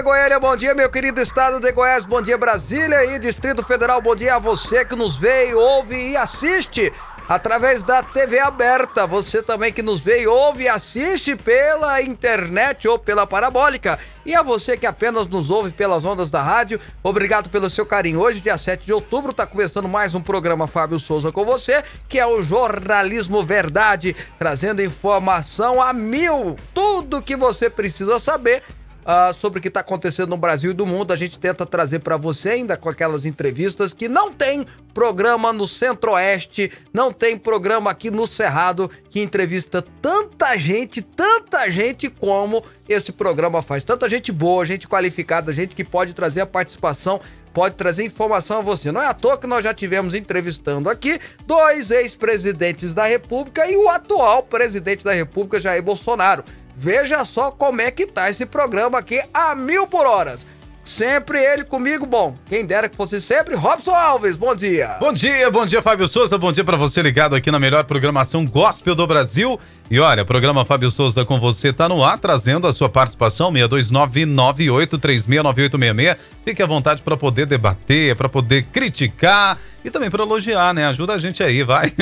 de Goiânia, bom dia, meu querido estado de Goiás, bom dia, Brasília e Distrito Federal, bom dia a você que nos vê, ouve e assiste através da TV aberta. Você também que nos vê, ouve e assiste pela internet ou pela parabólica. E a você que apenas nos ouve pelas ondas da rádio, obrigado pelo seu carinho. Hoje, dia 7 de outubro, está começando mais um programa Fábio Souza com você, que é o Jornalismo Verdade, trazendo informação a mil. Tudo que você precisa saber Uh, sobre o que está acontecendo no Brasil e do mundo. A gente tenta trazer para você ainda com aquelas entrevistas que não tem programa no Centro-Oeste, não tem programa aqui no Cerrado que entrevista tanta gente, tanta gente como esse programa faz. Tanta gente boa, gente qualificada, gente que pode trazer a participação pode trazer informação a você. Não é à toa que nós já tivemos entrevistando aqui dois ex-presidentes da República e o atual presidente da República, Jair Bolsonaro. Veja só como é que tá esse programa aqui a mil por horas. Sempre ele comigo, bom. Quem dera que fosse sempre Robson Alves. Bom dia. Bom dia, bom dia, Fábio Souza. Bom dia para você ligado aqui na melhor programação gospel do Brasil. E olha, o programa Fábio Souza com você tá no ar, trazendo a sua participação, 62998369866. Fique à vontade para poder debater, para poder criticar e também para elogiar, né? Ajuda a gente aí, vai.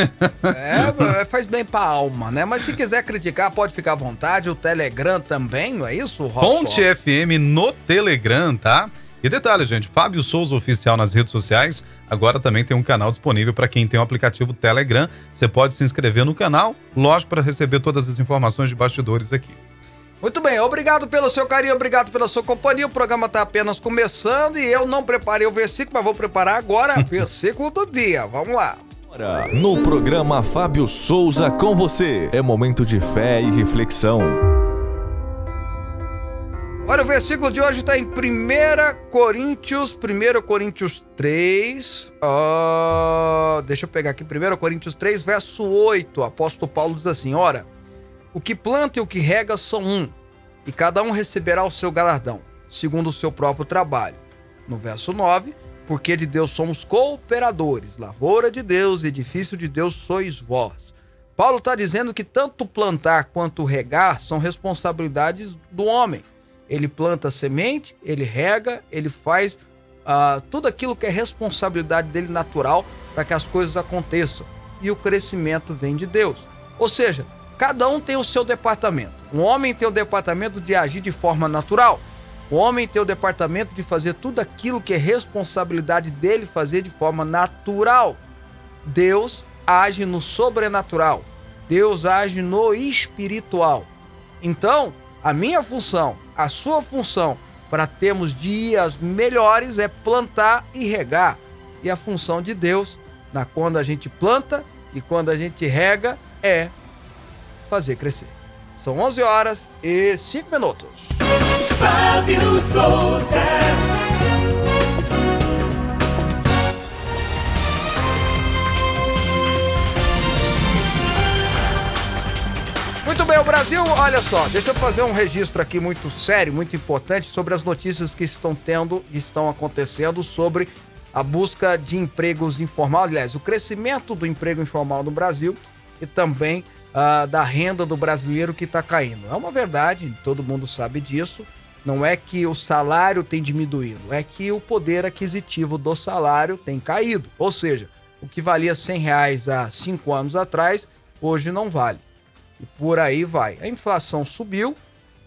É, faz bem pra alma, né? Mas se quiser criticar, pode ficar à vontade. O Telegram também, não é isso, Robson? Ponte FM no Telegram, tá? E detalhe, gente, Fábio Souza Oficial nas redes sociais, agora também tem um canal disponível para quem tem o aplicativo Telegram. Você pode se inscrever no canal, lógico, para receber todas as informações de bastidores aqui. Muito bem, obrigado pelo seu carinho, obrigado pela sua companhia. O programa está apenas começando e eu não preparei o versículo, mas vou preparar agora o versículo do dia. Vamos lá. No programa Fábio Souza com você, é momento de fé e reflexão. Olha, o versículo de hoje está em 1 Coríntios, 1 Coríntios 3. Uh, deixa eu pegar aqui, 1 Coríntios 3, verso 8. O apóstolo Paulo diz assim: Ora, o que planta e o que rega são um, e cada um receberá o seu galardão, segundo o seu próprio trabalho. No verso 9, porque de Deus somos cooperadores, lavoura de Deus, edifício de Deus sois vós. Paulo está dizendo que tanto plantar quanto regar são responsabilidades do homem ele planta semente, ele rega, ele faz uh, tudo aquilo que é responsabilidade dele natural para que as coisas aconteçam. E o crescimento vem de Deus. Ou seja, cada um tem o seu departamento. Um homem tem o departamento de agir de forma natural. O homem tem o departamento de fazer tudo aquilo que é responsabilidade dele fazer de forma natural. Deus age no sobrenatural. Deus age no espiritual. Então, a minha função a sua função para termos dias melhores é plantar e regar. E a função de Deus, na quando a gente planta e quando a gente rega, é fazer crescer. São 11 horas e 5 minutos. Fábio Souza. Muito bem, o Brasil, olha só, deixa eu fazer um registro aqui muito sério, muito importante sobre as notícias que estão tendo e estão acontecendo sobre a busca de empregos informal, aliás, o crescimento do emprego informal no Brasil e também uh, da renda do brasileiro que está caindo. É uma verdade, todo mundo sabe disso. Não é que o salário tem diminuído, é que o poder aquisitivo do salário tem caído. Ou seja, o que valia 100 reais há cinco anos atrás, hoje não vale. E por aí vai. A inflação subiu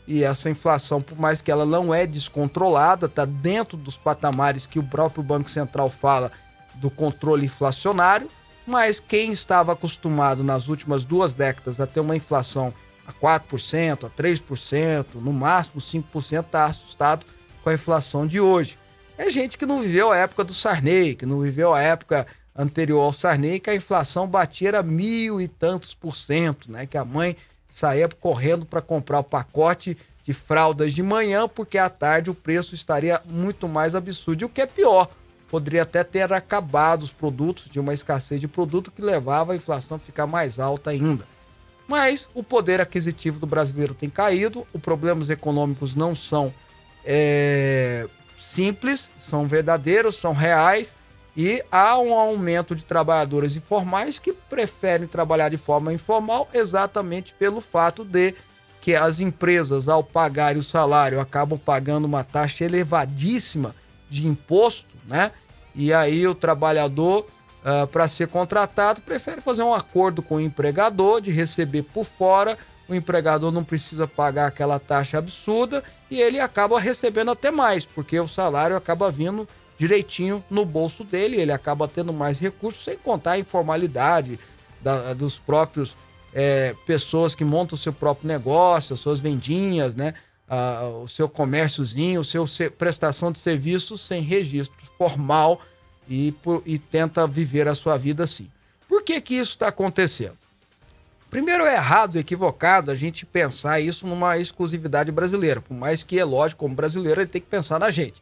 e essa inflação, por mais que ela não é descontrolada, está dentro dos patamares que o próprio Banco Central fala do controle inflacionário, mas quem estava acostumado nas últimas duas décadas a ter uma inflação a 4%, a 3%, no máximo 5%, está assustado com a inflação de hoje. É gente que não viveu a época do Sarney, que não viveu a época anterior ao Sarney, que a inflação batia era mil e tantos por cento, né? Que a mãe saía correndo para comprar o pacote de fraldas de manhã, porque à tarde o preço estaria muito mais absurdo. E o que é pior, poderia até ter acabado os produtos, de uma escassez de produto que levava a inflação a ficar mais alta ainda. Mas o poder aquisitivo do brasileiro tem caído, os problemas econômicos não são é, simples, são verdadeiros, são reais e há um aumento de trabalhadores informais que preferem trabalhar de forma informal exatamente pelo fato de que as empresas, ao pagarem o salário, acabam pagando uma taxa elevadíssima de imposto, né? E aí o trabalhador, uh, para ser contratado, prefere fazer um acordo com o empregador de receber por fora. O empregador não precisa pagar aquela taxa absurda e ele acaba recebendo até mais, porque o salário acaba vindo direitinho no bolso dele, ele acaba tendo mais recursos, sem contar a informalidade da, dos próprios é, pessoas que montam o seu próprio negócio, as suas vendinhas, né? Ah, o seu comérciozinho, o seu se, prestação de serviços sem registro formal e, por, e tenta viver a sua vida assim. Por que que isso está acontecendo? Primeiro é errado, equivocado a gente pensar isso numa exclusividade brasileira, por mais que é lógico, como brasileiro, ele tem que pensar na gente.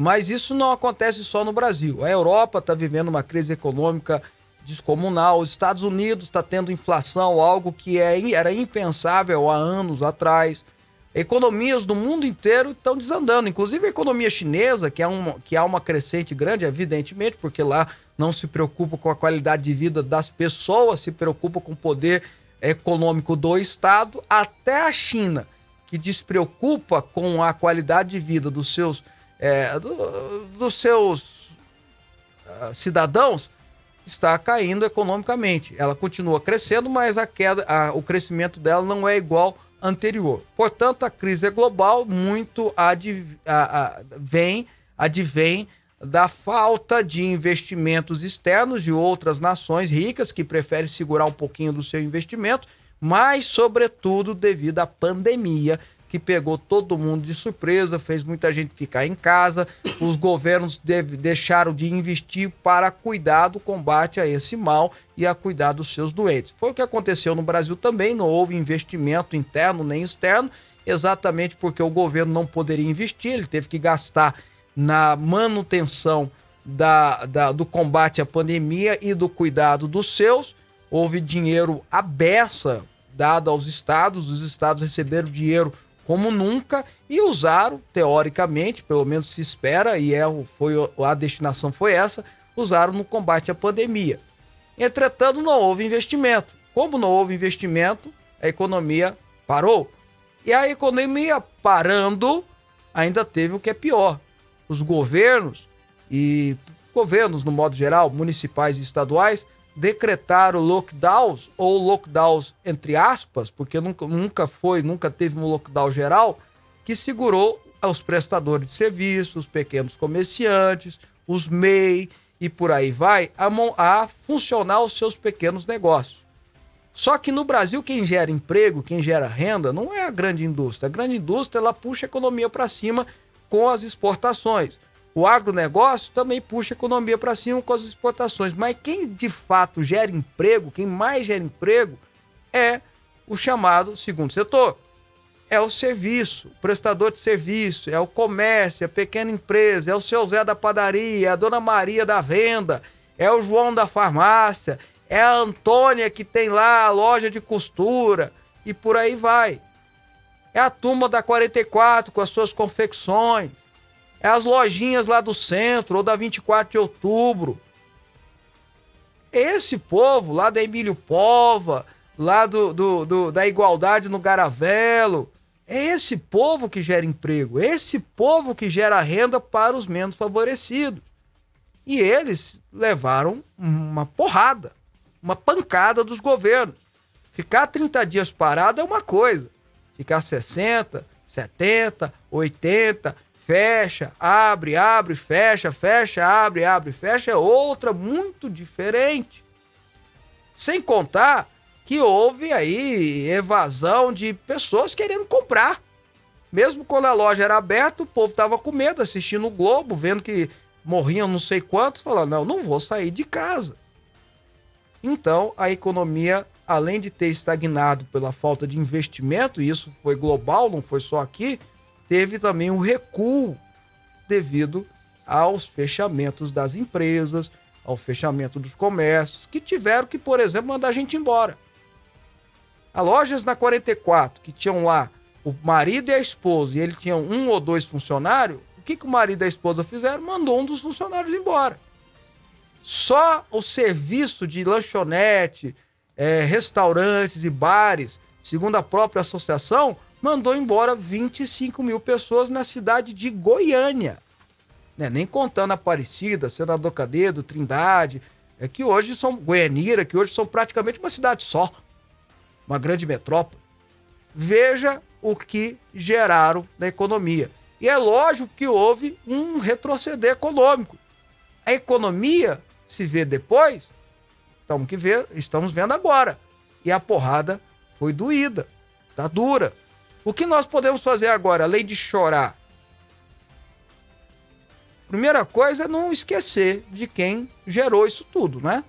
Mas isso não acontece só no Brasil. A Europa está vivendo uma crise econômica descomunal. Os Estados Unidos está tendo inflação, algo que é, era impensável há anos atrás. Economias do mundo inteiro estão desandando, inclusive a economia chinesa, que, é uma, que há uma crescente grande, evidentemente, porque lá não se preocupa com a qualidade de vida das pessoas, se preocupa com o poder econômico do Estado, até a China, que despreocupa com a qualidade de vida dos seus, é, do, dos seus uh, cidadãos, está caindo economicamente. Ela continua crescendo, mas a queda, a, o crescimento dela não é igual anterior. Portanto, a crise é global, muito adv, a, a, vem, advém da falta de investimentos externos de outras nações ricas que preferem segurar um pouquinho do seu investimento, mas, sobretudo, devido à pandemia que pegou todo mundo de surpresa, fez muita gente ficar em casa. Os governos deve, deixaram de investir para cuidar do combate a esse mal e a cuidar dos seus doentes. Foi o que aconteceu no Brasil também, não houve investimento interno nem externo, exatamente porque o governo não poderia investir, ele teve que gastar na manutenção da, da, do combate à pandemia e do cuidado dos seus. Houve dinheiro à beça dado aos estados, os estados receberam dinheiro como nunca e usaram, teoricamente, pelo menos se espera, e é, foi, a destinação foi essa, usaram no combate à pandemia. Entretanto, não houve investimento. Como não houve investimento, a economia parou. E a economia parando, ainda teve o que é pior. Os governos, e governos no modo geral, municipais e estaduais, decretaram lockdowns, ou lockdowns entre aspas, porque nunca, nunca foi, nunca teve um lockdown geral, que segurou os prestadores de serviços, os pequenos comerciantes, os MEI e por aí vai, a, a funcionar os seus pequenos negócios. Só que no Brasil, quem gera emprego, quem gera renda, não é a grande indústria. A grande indústria ela puxa a economia para cima com as exportações. O agronegócio também puxa a economia para cima com as exportações, mas quem de fato gera emprego, quem mais gera emprego, é o chamado segundo setor. É o serviço, o prestador de serviço, é o comércio, é a pequena empresa, é o seu Zé da padaria, é a dona Maria da venda, é o João da farmácia, é a Antônia que tem lá a loja de costura e por aí vai. É a turma da 44 com as suas confecções é as lojinhas lá do centro ou da 24 de outubro. Esse povo lá da Emílio Pova, lá do, do, do, da Igualdade no Garavelo, é esse povo que gera emprego, esse povo que gera renda para os menos favorecidos. E eles levaram uma porrada, uma pancada dos governos. Ficar 30 dias parado é uma coisa, ficar 60, 70, 80, fecha, abre, abre, fecha, fecha, abre, abre, fecha, é outra muito diferente. Sem contar que houve aí evasão de pessoas querendo comprar. Mesmo quando a loja era aberta, o povo tava com medo, assistindo o Globo, vendo que morriam não sei quantos, falando: não, não vou sair de casa. Então, a economia, além de ter estagnado pela falta de investimento, e isso foi global, não foi só aqui, teve também um recuo devido aos fechamentos das empresas, ao fechamento dos comércios, que tiveram que, por exemplo, mandar a gente embora. As lojas na 44, que tinham lá o marido e a esposa, e ele tinha um ou dois funcionários, o que, que o marido e a esposa fizeram? Mandou um dos funcionários embora. Só o serviço de lanchonete, é, restaurantes e bares segundo a própria associação, mandou embora 25 mil pessoas na cidade de Goiânia. Né? Nem contando Aparecida, Senador Cadedo, Trindade, é que hoje são Goianira, que hoje são praticamente uma cidade só, uma grande metrópole. Veja o que geraram na economia. E é lógico que houve um retroceder econômico. A economia se vê depois, estamos, que ver, estamos vendo agora. E a porrada foi doída, tá dura. O que nós podemos fazer agora, além de chorar? Primeira coisa é não esquecer de quem gerou isso tudo, né?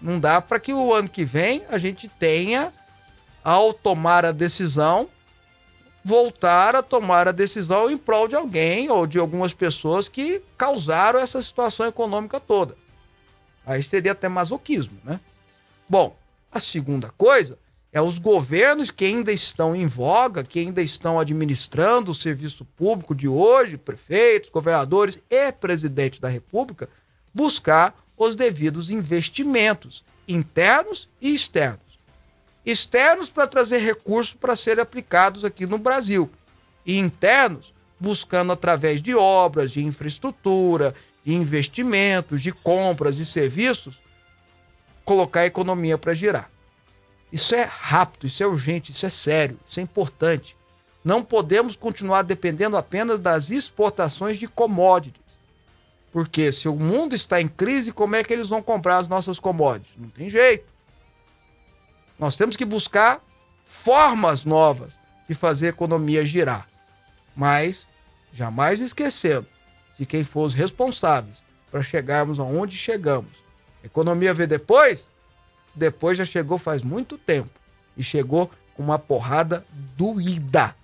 Não dá para que o ano que vem a gente tenha, ao tomar a decisão, voltar a tomar a decisão em prol de alguém ou de algumas pessoas que causaram essa situação econômica toda. Aí seria até masoquismo, né? Bom, a segunda coisa é os governos que ainda estão em voga, que ainda estão administrando o serviço público de hoje, prefeitos, governadores e presidente da República, buscar os devidos investimentos internos e externos externos para trazer recursos para serem aplicados aqui no Brasil, e internos buscando através de obras, de infraestrutura, de investimentos, de compras e serviços, colocar a economia para girar. Isso é rápido, isso é urgente, isso é sério, isso é importante. Não podemos continuar dependendo apenas das exportações de commodities. Porque se o mundo está em crise, como é que eles vão comprar as nossas commodities? Não tem jeito. Nós temos que buscar formas novas de fazer a economia girar. Mas jamais esquecendo de quem for os responsáveis para chegarmos aonde chegamos. Economia vê depois? Depois já chegou faz muito tempo. E chegou com uma porrada doída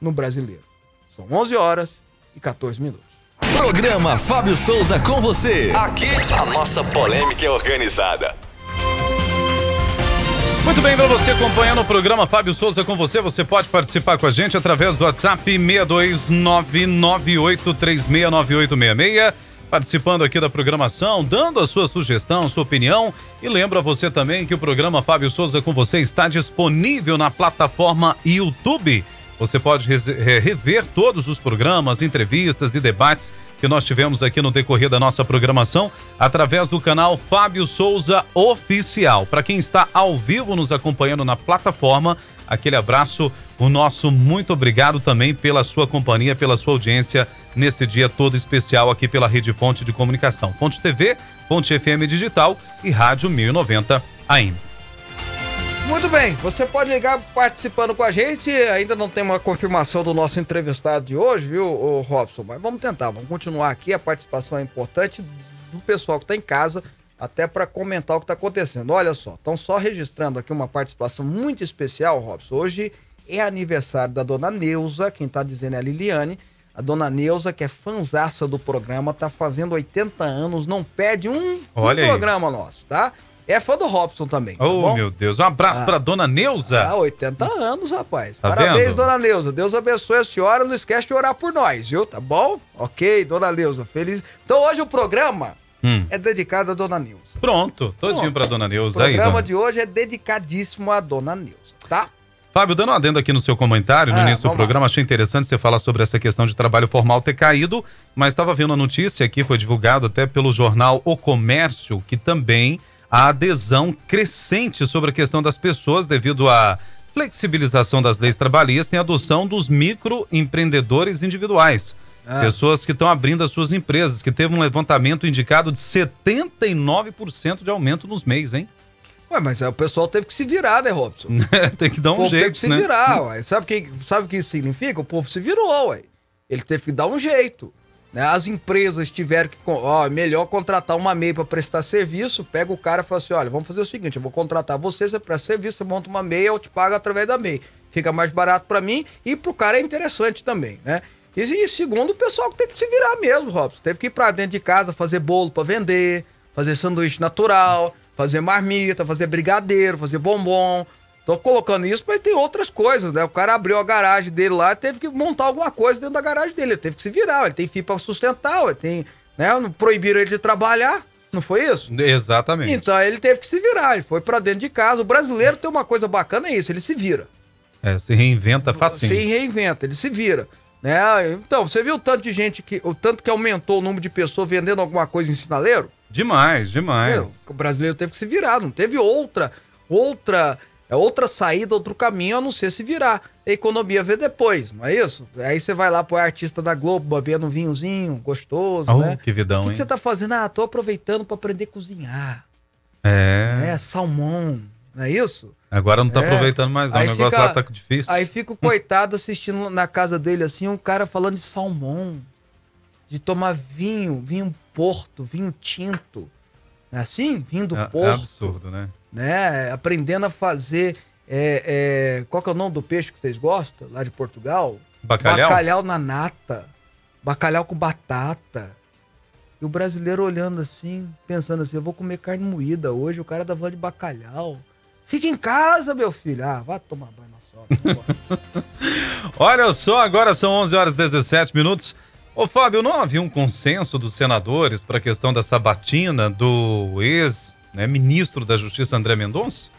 no brasileiro. São 11 horas e 14 minutos. Programa Fábio Souza com você. Aqui a nossa polêmica é organizada. Muito bem, para você acompanhando o programa Fábio Souza com você, você pode participar com a gente através do WhatsApp 62998369866, participando aqui da programação, dando a sua sugestão, sua opinião. E lembra você também que o programa Fábio Souza com você está disponível na plataforma YouTube. Você pode rever todos os programas, entrevistas e debates que nós tivemos aqui no decorrer da nossa programação através do canal Fábio Souza Oficial. Para quem está ao vivo nos acompanhando na plataforma, aquele abraço, o nosso muito obrigado também pela sua companhia, pela sua audiência nesse dia todo especial aqui pela Rede Fonte de Comunicação. Fonte TV, Fonte FM Digital e Rádio 1090 AM. Muito bem, você pode ligar participando com a gente. Ainda não tem uma confirmação do nosso entrevistado de hoje, viu, Robson? Mas vamos tentar, vamos continuar aqui. A participação é importante do pessoal que está em casa, até para comentar o que está acontecendo. Olha só, estão só registrando aqui uma participação muito especial, Robson. Hoje é aniversário da dona Neuza, quem está dizendo é a Liliane. A dona Neuza, que é fanzaça do programa, está fazendo 80 anos, não perde um, um programa nosso, tá? É fã do Robson também. Tá oh, bom? meu Deus. Um abraço ah. pra dona Neuza. Ah, 80 anos, rapaz. Tá Parabéns, vendo? dona Neuza. Deus abençoe a senhora. Não esquece de orar por nós, viu? Tá bom? Ok, dona Neuza. Feliz. Então hoje o programa hum. é dedicado à dona Neuza. Pronto, todinho pra dona Neuza. O programa aí, de hoje é dedicadíssimo à dona Neuza, tá? Fábio, dando um adendo aqui no seu comentário, no ah, início do programa, lá. achei interessante você falar sobre essa questão de trabalho formal ter caído, mas estava vendo a notícia que foi divulgado até pelo jornal O Comércio, que também a adesão crescente sobre a questão das pessoas devido à flexibilização das leis trabalhistas e a adoção dos microempreendedores individuais. Ah. Pessoas que estão abrindo as suas empresas, que teve um levantamento indicado de 79% de aumento nos meses, hein? Ué, mas o pessoal teve que se virar, né, Robson? Tem que dar um jeito, teve que se né? virar, ué. Sabe o que, sabe que isso significa? O povo se virou, ué. Ele teve que dar um jeito. Né? As empresas tiveram que. Ó, é melhor contratar uma MEI para prestar serviço. Pega o cara e fala assim: olha, vamos fazer o seguinte: eu vou contratar você, você presta serviço, você monta uma MEI, eu te pago através da MEI. Fica mais barato para mim e pro cara é interessante também, né? E, segundo, o pessoal que teve que se virar mesmo, Robson. Teve que ir pra dentro de casa fazer bolo para vender, fazer sanduíche natural, fazer marmita, fazer brigadeiro, fazer bombom, Tô colocando isso, mas tem outras coisas, né? O cara abriu a garagem dele lá, teve que montar alguma coisa dentro da garagem dele, ele teve que se virar, ele tem fio para sustentar, ele tem, né? Proibiram ele de trabalhar, Não foi isso? Exatamente. Então ele teve que se virar, ele foi para dentro de casa. O brasileiro tem uma coisa bacana, é isso, ele se vira. É, se reinventa facinho. Se reinventa, ele se vira. Né? Então, você viu o tanto de gente que. O tanto que aumentou o número de pessoas vendendo alguma coisa em sinaleiro? Demais, demais. Meu, o brasileiro teve que se virar, não teve outra, outra, é outra saída, outro caminho a não ser se virar. A economia vê depois, não é isso? Aí você vai lá pro artista da Globo bebendo um vinhozinho gostoso, oh, né? Que vidão, O que, que você tá fazendo? Ah, tô aproveitando para aprender a cozinhar. É. É, salmão, não é isso? Agora não tá é. aproveitando mais, não. Aí o negócio fica, lá tá difícil. Aí fica o coitado assistindo na casa dele assim, um cara falando de salmão, de tomar vinho, vinho porto, vinho tinto. É assim? Vinho do é, é porto. É absurdo, né? né? Aprendendo a fazer. É, é, qual que é o nome do peixe que vocês gostam lá de Portugal? Bacalhau? Bacalhau na nata. Bacalhau com batata. E o brasileiro olhando assim, pensando assim: eu vou comer carne moída hoje, o cara tá falando de bacalhau. Fica em casa, meu filho. Ah, vá tomar banho na sogra. Olha só, agora são 11 horas e 17 minutos. Ô Fábio, não havia um consenso dos senadores para a questão da sabatina do ex-ministro né, da Justiça André Mendonça?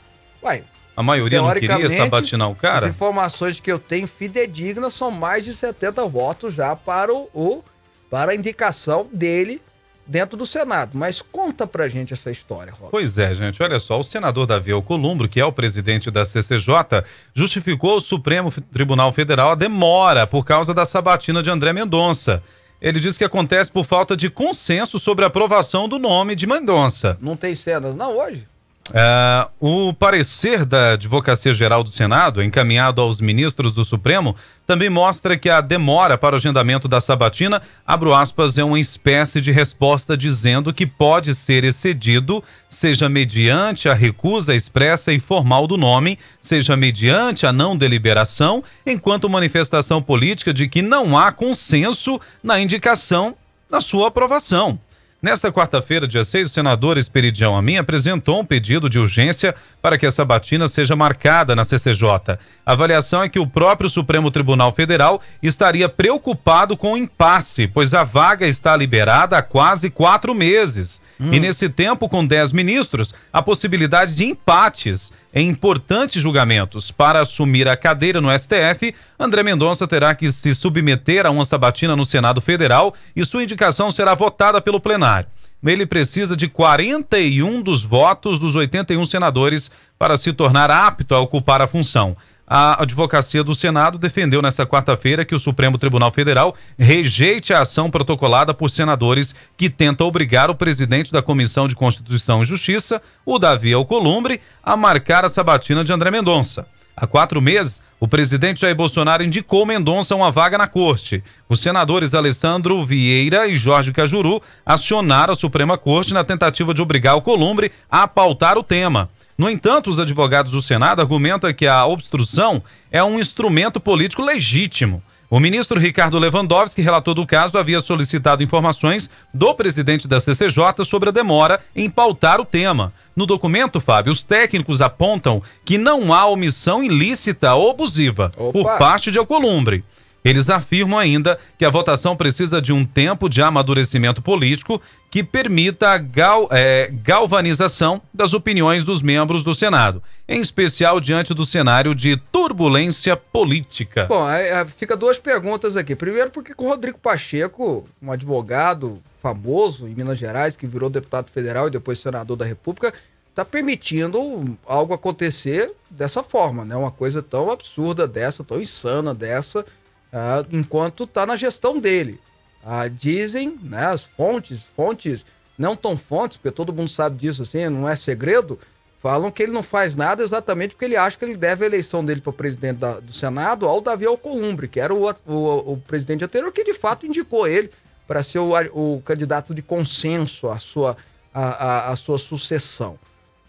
Uai. A maioria não queria sabatinar o cara? As informações que eu tenho fidedignas são mais de 70 votos já para o, o para a indicação dele dentro do Senado. Mas conta pra gente essa história, Rob. Pois é, gente. Olha só, o senador Davi Alcolumbre, que é o presidente da CCJ, justificou ao Supremo Tribunal Federal a demora por causa da sabatina de André Mendonça. Ele diz que acontece por falta de consenso sobre a aprovação do nome de Mendonça. Não tem cenas, não, hoje? Uh, o parecer da Advocacia Geral do Senado, encaminhado aos ministros do Supremo, também mostra que a demora para o agendamento da sabatina, abro aspas, é uma espécie de resposta dizendo que pode ser excedido, seja mediante a recusa expressa e formal do nome, seja mediante a não deliberação, enquanto manifestação política de que não há consenso na indicação na sua aprovação. Nesta quarta-feira, dia 6, o senador Esperidião Amin apresentou um pedido de urgência para que essa batina seja marcada na CCJ. A avaliação é que o próprio Supremo Tribunal Federal estaria preocupado com o impasse, pois a vaga está liberada há quase quatro meses. Hum. E nesse tempo, com dez ministros, a possibilidade de empates em importantes julgamentos. Para assumir a cadeira no STF, André Mendonça terá que se submeter a uma sabatina no Senado Federal e sua indicação será votada pelo plenário. Ele precisa de 41 dos votos dos 81 senadores para se tornar apto a ocupar a função. A advocacia do Senado defendeu nesta quarta-feira que o Supremo Tribunal Federal rejeite a ação protocolada por senadores que tenta obrigar o presidente da Comissão de Constituição e Justiça, o Davi Alcolumbre, a marcar a sabatina de André Mendonça. Há quatro meses, o presidente Jair Bolsonaro indicou Mendonça uma vaga na corte. Os senadores Alessandro Vieira e Jorge Cajuru acionaram a Suprema Corte na tentativa de obrigar o Columbre a pautar o tema. No entanto, os advogados do Senado argumentam que a obstrução é um instrumento político legítimo. O ministro Ricardo Lewandowski, relator do caso, havia solicitado informações do presidente da CCJ sobre a demora em pautar o tema. No documento, Fábio, os técnicos apontam que não há omissão ilícita ou abusiva Opa. por parte de Alcolumbre. Eles afirmam ainda que a votação precisa de um tempo de amadurecimento político que permita a gal, é, galvanização das opiniões dos membros do Senado, em especial diante do cenário de turbulência política. Bom, é, fica duas perguntas aqui. Primeiro, porque o Rodrigo Pacheco, um advogado famoso em Minas Gerais, que virou deputado federal e depois senador da República, está permitindo algo acontecer dessa forma, né? Uma coisa tão absurda dessa, tão insana dessa uh, enquanto está na gestão dele. Uh, dizem, né, as fontes, fontes não tão fontes, porque todo mundo sabe disso, assim, não é segredo, falam que ele não faz nada exatamente porque ele acha que ele deve a eleição dele para presidente da, do Senado ao Davi Alcolumbre, que era o, o, o, presidente anterior que de fato indicou ele para ser o, o, candidato de consenso à sua, à, à, à sua sucessão.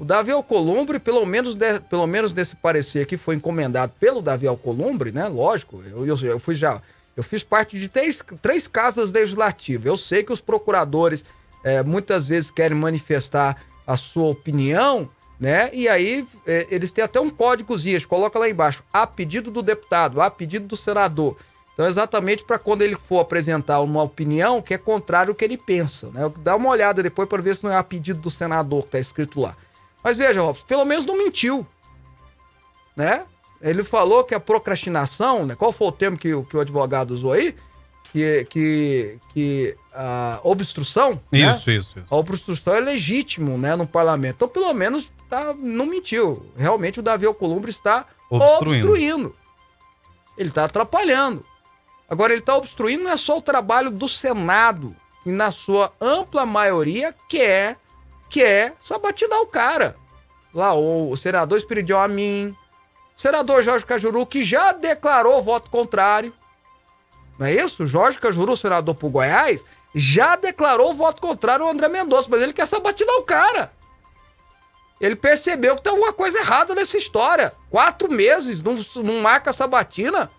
O Davi Alcolumbre, pelo menos, de, pelo menos nesse parecer que foi encomendado pelo Davi Alcolumbre, né? Lógico, eu, eu, eu fui já. Eu fiz parte de três, três casas legislativas. Eu sei que os procuradores é, muitas vezes querem manifestar a sua opinião, né? E aí é, eles têm até um códigozinho, coloca lá embaixo, a pedido do deputado, a pedido do senador. Então, exatamente para quando ele for apresentar uma opinião que é contrário ao que ele pensa. Né? Dá uma olhada depois para ver se não é a pedido do senador que está escrito lá. Mas veja, Robson, pelo menos não mentiu. Né? Ele falou que a procrastinação, né? qual foi o termo que, que o advogado usou aí? Que, que, que a obstrução. Isso, né? isso, isso. A obstrução é legítimo né, no parlamento. Então, pelo menos, tá, não mentiu. Realmente o Davi Alcolumbre está obstruindo. obstruindo. Ele está atrapalhando. Agora, ele está obstruindo não é só o trabalho do Senado, que na sua ampla maioria quer, quer sabatinar o cara. Lá, o, senador Espiridião Amin, senador Jorge Cajuru, que já declarou voto contrário. Não é isso? Jorge Cajuru, senador por Goiás, já declarou voto contrário ao André Mendonça, mas ele quer sabatinar o cara. Ele percebeu que tem alguma coisa errada nessa história. Quatro meses, não, marca sabatina.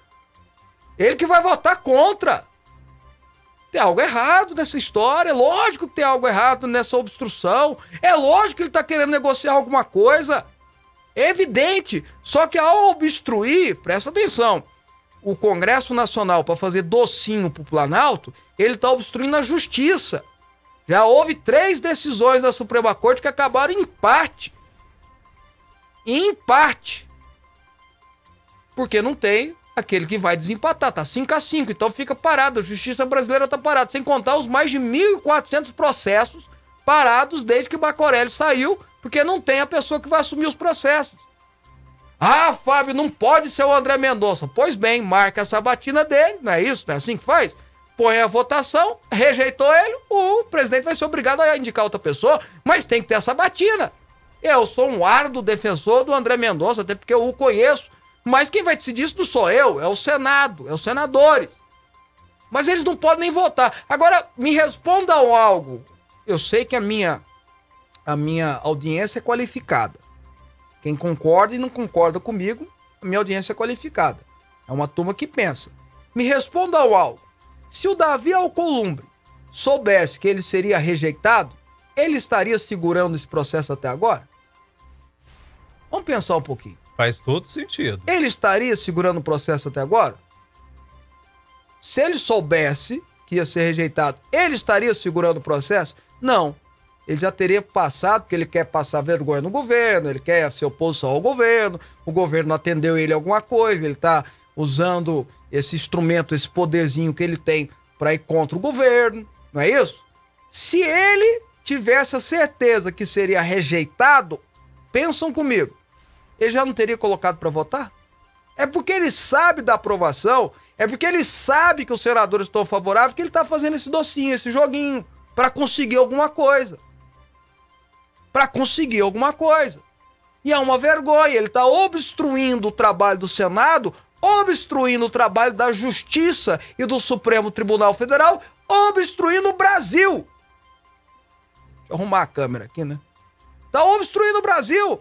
Ele que vai votar contra. Tem algo errado nessa história. É lógico que tem algo errado nessa obstrução. É lógico que ele está querendo negociar alguma coisa. É evidente. Só que ao obstruir, presta atenção, o Congresso Nacional para fazer docinho para o Planalto, ele está obstruindo a justiça. Já houve três decisões da Suprema Corte que acabaram em parte. Em parte. Porque não tem aquele que vai desempatar. Tá 5 a 5 então fica parado. A justiça brasileira tá parada. Sem contar os mais de 1.400 processos parados desde que Bacorelli saiu, porque não tem a pessoa que vai assumir os processos. Ah, Fábio, não pode ser o André Mendonça. Pois bem, marca essa batina dele, não é isso? Não é assim que faz? Põe a votação, rejeitou ele, o presidente vai ser obrigado a indicar outra pessoa, mas tem que ter essa batina. Eu sou um árduo defensor do André Mendonça, até porque eu o conheço. Mas quem vai decidir isso não sou eu, é o Senado, é os senadores. Mas eles não podem nem votar. Agora, me respondam algo. Eu sei que a minha, a minha audiência é qualificada. Quem concorda e não concorda comigo, a minha audiência é qualificada. É uma turma que pensa. Me responda ao algo. Se o Davi Alcolumbre soubesse que ele seria rejeitado, ele estaria segurando esse processo até agora? Vamos pensar um pouquinho. Faz todo sentido. Ele estaria segurando o processo até agora? Se ele soubesse que ia ser rejeitado, ele estaria segurando o processo? Não ele já teria passado, porque ele quer passar vergonha no governo, ele quer ser oposição ao governo, o governo atendeu ele alguma coisa, ele está usando esse instrumento, esse poderzinho que ele tem para ir contra o governo, não é isso? Se ele tivesse a certeza que seria rejeitado, pensam comigo, ele já não teria colocado para votar? É porque ele sabe da aprovação, é porque ele sabe que os senadores estão favoráveis que ele está fazendo esse docinho, esse joguinho, para conseguir alguma coisa para conseguir alguma coisa. E é uma vergonha, ele está obstruindo o trabalho do Senado, obstruindo o trabalho da Justiça e do Supremo Tribunal Federal, obstruindo o Brasil. Deixa eu arrumar a câmera aqui, né? Está obstruindo o Brasil.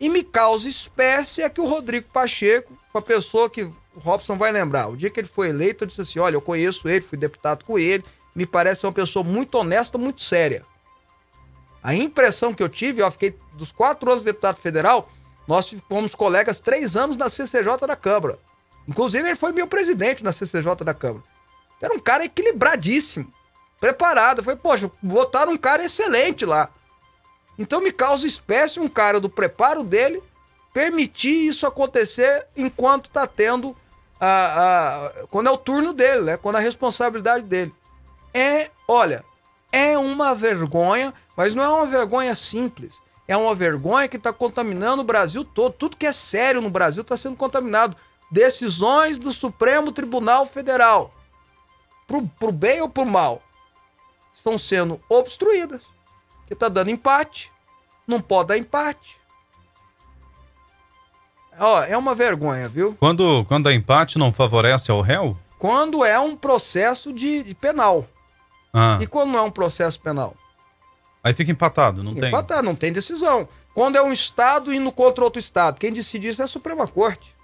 E me causa espécie é que o Rodrigo Pacheco, uma pessoa que o Robson vai lembrar, o dia que ele foi eleito, eu disse assim: olha, eu conheço ele, fui deputado com ele, me parece uma pessoa muito honesta, muito séria. A impressão que eu tive, eu fiquei dos quatro anos de deputado federal, nós fomos colegas três anos na CCJ da Câmara. Inclusive, ele foi meu presidente na CCJ da Câmara. Era um cara equilibradíssimo, preparado. Foi, poxa, botaram um cara excelente lá. Então me causa espécie um cara do preparo dele permitir isso acontecer enquanto tá tendo a, a, quando é o turno dele, né? Quando é a responsabilidade dele. É, olha, é uma vergonha mas não é uma vergonha simples. É uma vergonha que está contaminando o Brasil todo. Tudo que é sério no Brasil está sendo contaminado. Decisões do Supremo Tribunal Federal, pro, pro bem ou pro mal, estão sendo obstruídas. Que está dando empate. Não pode dar empate. Ó, é uma vergonha, viu? Quando, quando é empate, não favorece ao réu? Quando é um processo de, de penal. Ah. E quando não é um processo penal? Aí fica empatado, não empatado, tem? Empatado, não tem decisão. Quando é um Estado indo contra outro Estado, quem decide isso é a Suprema Corte.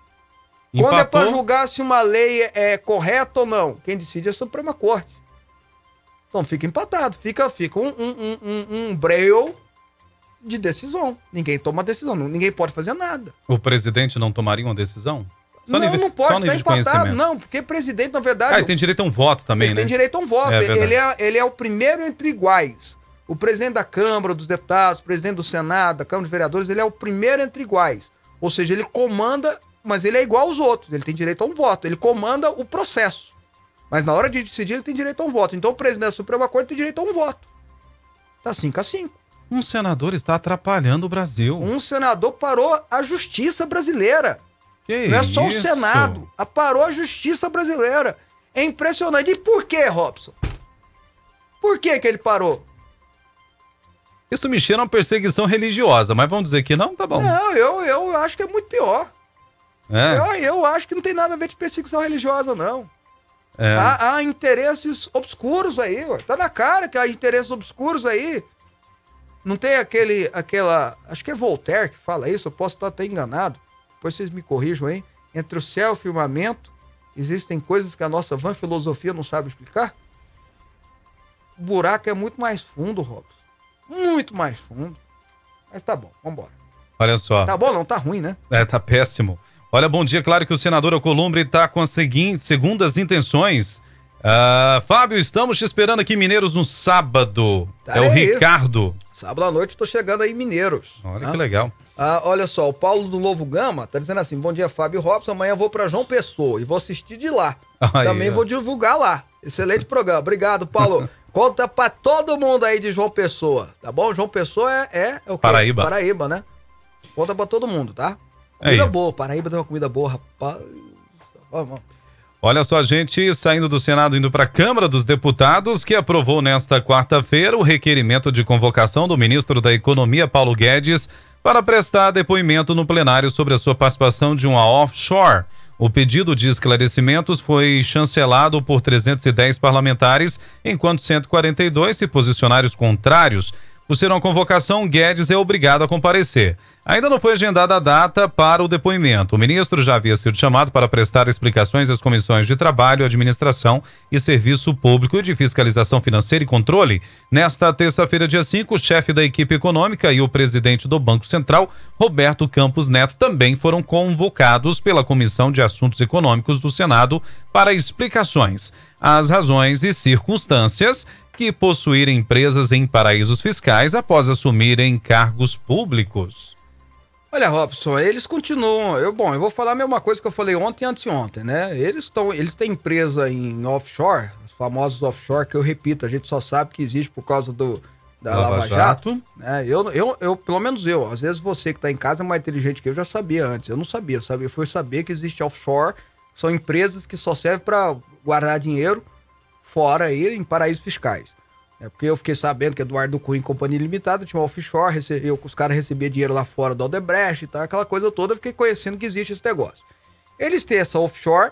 Empatou. Quando é para julgar se uma lei é correta ou não, quem decide é a Suprema Corte. Então fica empatado, fica, fica um, um, um, um breu de decisão. Ninguém toma decisão, ninguém pode fazer nada. O presidente não tomaria uma decisão? Só não, nível- não pode, tá de empatado. Não, porque presidente, na verdade. Ah, ele tem direito a um voto também, ele né? tem direito a um voto. É ele, é, ele é o primeiro entre iguais. O presidente da Câmara dos Deputados, o presidente do Senado, da Câmara de Vereadores, ele é o primeiro entre iguais. Ou seja, ele comanda, mas ele é igual aos outros. Ele tem direito a um voto. Ele comanda o processo. Mas na hora de decidir, ele tem direito a um voto. Então o presidente da Suprema Corte tem direito a um voto. Tá 5 a 5. Um senador está atrapalhando o Brasil. Um senador parou a justiça brasileira. Que Não é só o isso? Senado. A parou a justiça brasileira. É impressionante. E por que, Robson? Por que que ele parou? Isso me cheira uma perseguição religiosa, mas vamos dizer que não, tá bom. Não, eu, eu acho que é muito pior. É, Eu, eu acho que não tem nada a ver de perseguição religiosa, não. É. Há, há interesses obscuros aí, ué. Tá na cara que há interesses obscuros aí. Não tem aquele, aquela. Acho que é Voltaire que fala isso, eu posso estar até enganado. Depois vocês me corrijam aí. Entre o céu e o firmamento, existem coisas que a nossa vã filosofia não sabe explicar. O buraco é muito mais fundo, Robson. Muito mais fundo. Mas tá bom, vambora. Olha só. Tá bom, não tá ruim, né? É, tá péssimo. Olha, bom dia. Claro que o senador Alcolumbre está com as seguintes, segundas intenções. Ah, Fábio, estamos te esperando aqui em Mineiros no sábado. Tá é o aí. Ricardo. Sábado à noite tô chegando aí em Mineiros. Olha né? que legal. Ah, olha só, o Paulo do Novo Gama tá dizendo assim: bom dia, Fábio Robson. Amanhã vou pra João Pessoa e vou assistir de lá. Aí, Também ó. vou divulgar lá. Excelente programa. Obrigado, Paulo. Conta pra todo mundo aí de João Pessoa, tá bom? João Pessoa é, é, é o quê? Paraíba. Paraíba, né? Conta pra todo mundo, tá? Aí. Comida boa. Paraíba tem uma comida boa, rapaz. Vamos. Olha só, gente, saindo do Senado, indo para a Câmara dos Deputados, que aprovou nesta quarta-feira o requerimento de convocação do ministro da Economia, Paulo Guedes, para prestar depoimento no plenário sobre a sua participação de uma offshore. O pedido de esclarecimentos foi chancelado por 310 parlamentares, enquanto 142 se posicionaram contrários. Por ser uma convocação, Guedes é obrigado a comparecer. Ainda não foi agendada a data para o depoimento. O ministro já havia sido chamado para prestar explicações às comissões de Trabalho, Administração e Serviço Público e de Fiscalização Financeira e Controle. Nesta terça-feira, dia 5, o chefe da equipe econômica e o presidente do Banco Central, Roberto Campos Neto, também foram convocados pela Comissão de Assuntos Econômicos do Senado para explicações. As razões e circunstâncias que possuírem empresas em paraísos fiscais após assumirem cargos públicos. Olha, Robson, eles continuam. Eu, bom, eu vou falar a mesma coisa que eu falei ontem e anteontem, né? Eles estão, eles têm empresa em offshore, os famosos offshore, que eu repito, a gente só sabe que existe por causa do da Lava Lava, Jato. né? Eu, eu, eu, pelo menos eu, às vezes você que tá em casa é mais inteligente que eu, já sabia antes. Eu não sabia, sabia? Foi saber que existe offshore, são empresas que só servem para guardar dinheiro fora aí em paraísos fiscais. É porque eu fiquei sabendo que Eduardo Cunha em Companhia Limitada tinha uma offshore, eu, os caras recebiam dinheiro lá fora do Aldebrecht e tal, aquela coisa toda, eu fiquei conhecendo que existe esse negócio. Eles têm essa offshore,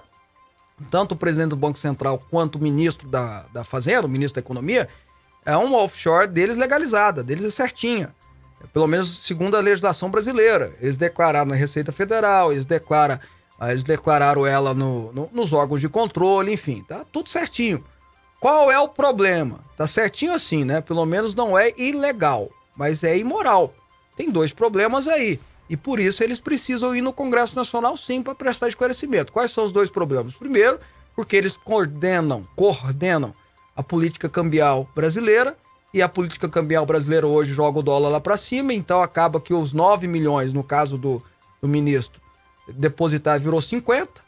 tanto o presidente do Banco Central quanto o ministro da, da Fazenda, o ministro da Economia, é uma offshore deles legalizada, deles é certinha. Pelo menos segundo a legislação brasileira. Eles declararam na Receita Federal, eles declaram, ah, eles declararam ela no- no- nos órgãos de controle, enfim, tá tudo certinho. Qual é o problema? Tá certinho assim, né? Pelo menos não é ilegal, mas é imoral. Tem dois problemas aí. E por isso eles precisam ir no Congresso Nacional sim para prestar esclarecimento. Quais são os dois problemas? Primeiro, porque eles coordenam, coordenam a política cambial brasileira e a política cambial brasileira hoje joga o dólar lá para cima, então acaba que os 9 milhões, no caso do, do ministro, depositar virou 50,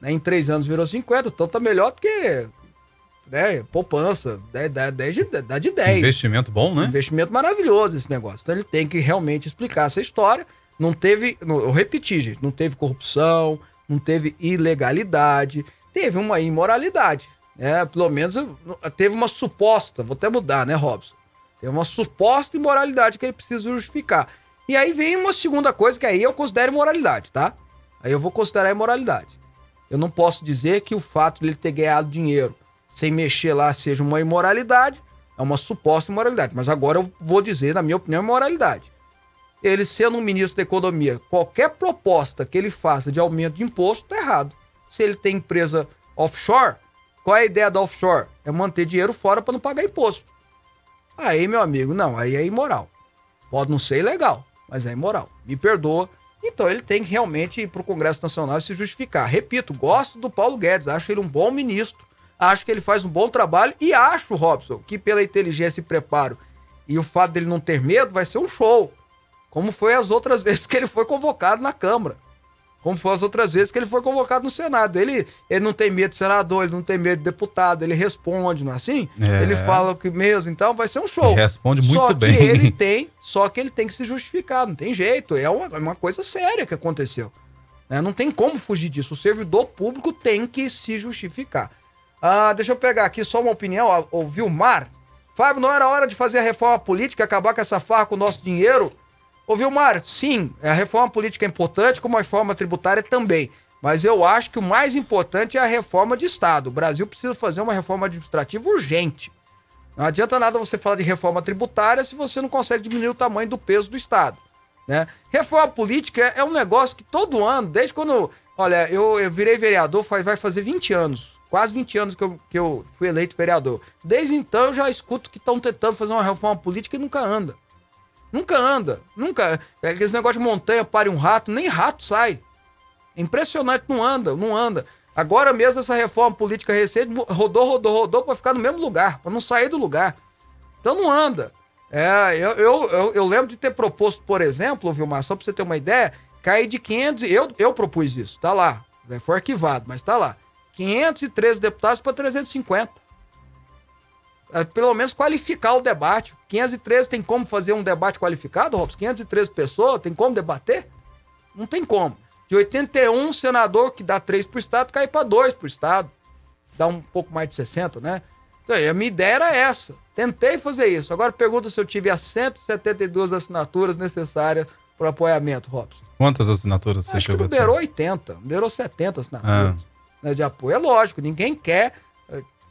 né? em três anos virou 50, então tá melhor do que né, poupança, dá, dá, dá de, dá de 10. Investimento bom, né? Investimento maravilhoso esse negócio. Então ele tem que realmente explicar essa história. Não teve, eu repeti, gente, não teve corrupção, não teve ilegalidade, teve uma imoralidade. Né? Pelo menos teve uma suposta, vou até mudar, né, Robson? Teve uma suposta imoralidade que ele precisa justificar. E aí vem uma segunda coisa que aí eu considero imoralidade, tá? Aí eu vou considerar imoralidade. Eu não posso dizer que o fato de ele ter ganhado dinheiro sem mexer lá seja uma imoralidade, é uma suposta imoralidade. Mas agora eu vou dizer, na minha opinião, imoralidade. Ele sendo um ministro da economia, qualquer proposta que ele faça de aumento de imposto tá errado. Se ele tem empresa offshore, qual é a ideia da offshore? É manter dinheiro fora para não pagar imposto. Aí, meu amigo, não, aí é imoral. Pode não ser ilegal, mas é imoral. Me perdoa Então ele tem que realmente ir para o Congresso Nacional e se justificar. Repito, gosto do Paulo Guedes, acho ele um bom ministro, acho que ele faz um bom trabalho e acho, Robson, que pela inteligência e preparo e o fato dele não ter medo vai ser um show. Como foi as outras vezes que ele foi convocado na Câmara. Como foi as outras vezes que ele foi convocado no Senado. Ele, ele não tem medo de senador, ele não tem medo de deputado, ele responde, não é assim? É. Ele fala que mesmo, então vai ser um show. Ele responde muito só bem. Que ele tem, só que ele tem que se justificar, não tem jeito. É uma, é uma coisa séria que aconteceu. Né? Não tem como fugir disso. O servidor público tem que se justificar. Ah, deixa eu pegar aqui só uma opinião. O Vilmar. Fábio, não era hora de fazer a reforma política, acabar com essa farra com o nosso dinheiro? Ô Vilmar, sim, a reforma política é importante, como a reforma tributária também. Mas eu acho que o mais importante é a reforma de Estado. O Brasil precisa fazer uma reforma administrativa urgente. Não adianta nada você falar de reforma tributária se você não consegue diminuir o tamanho do peso do Estado. Né? Reforma política é um negócio que todo ano, desde quando. Olha, eu, eu virei vereador, vai fazer 20 anos. Quase 20 anos que eu, que eu fui eleito vereador. Desde então eu já escuto que estão tentando fazer uma reforma política e nunca anda. Nunca anda. Nunca. É aquele negócio de montanha, pare um rato, nem rato sai. É impressionante, não anda, não anda. Agora mesmo essa reforma política recente rodou, rodou, rodou para ficar no mesmo lugar, para não sair do lugar. Então não anda. É, eu, eu, eu, eu, lembro de ter proposto, por exemplo, Vilmar, só para você ter uma ideia, cair de 500, eu, eu propus isso, tá lá. Foi arquivado, mas tá lá. 513 deputados para 350. É, pelo menos qualificar o debate. 513 tem como fazer um debate qualificado, Robson? 513 pessoas, tem como debater? Não tem como. De 81, senador que dá 3 pro Estado, cai para 2 pro Estado. Dá um pouco mais de 60, né? Então, a minha ideia era essa. Tentei fazer isso. Agora pergunta se eu tive as 172 assinaturas necessárias para apoiamento, Robson. Quantas assinaturas você Acho chegou que liberou 80, liberou 70 assinaturas ah. Né, de apoio. É lógico, ninguém quer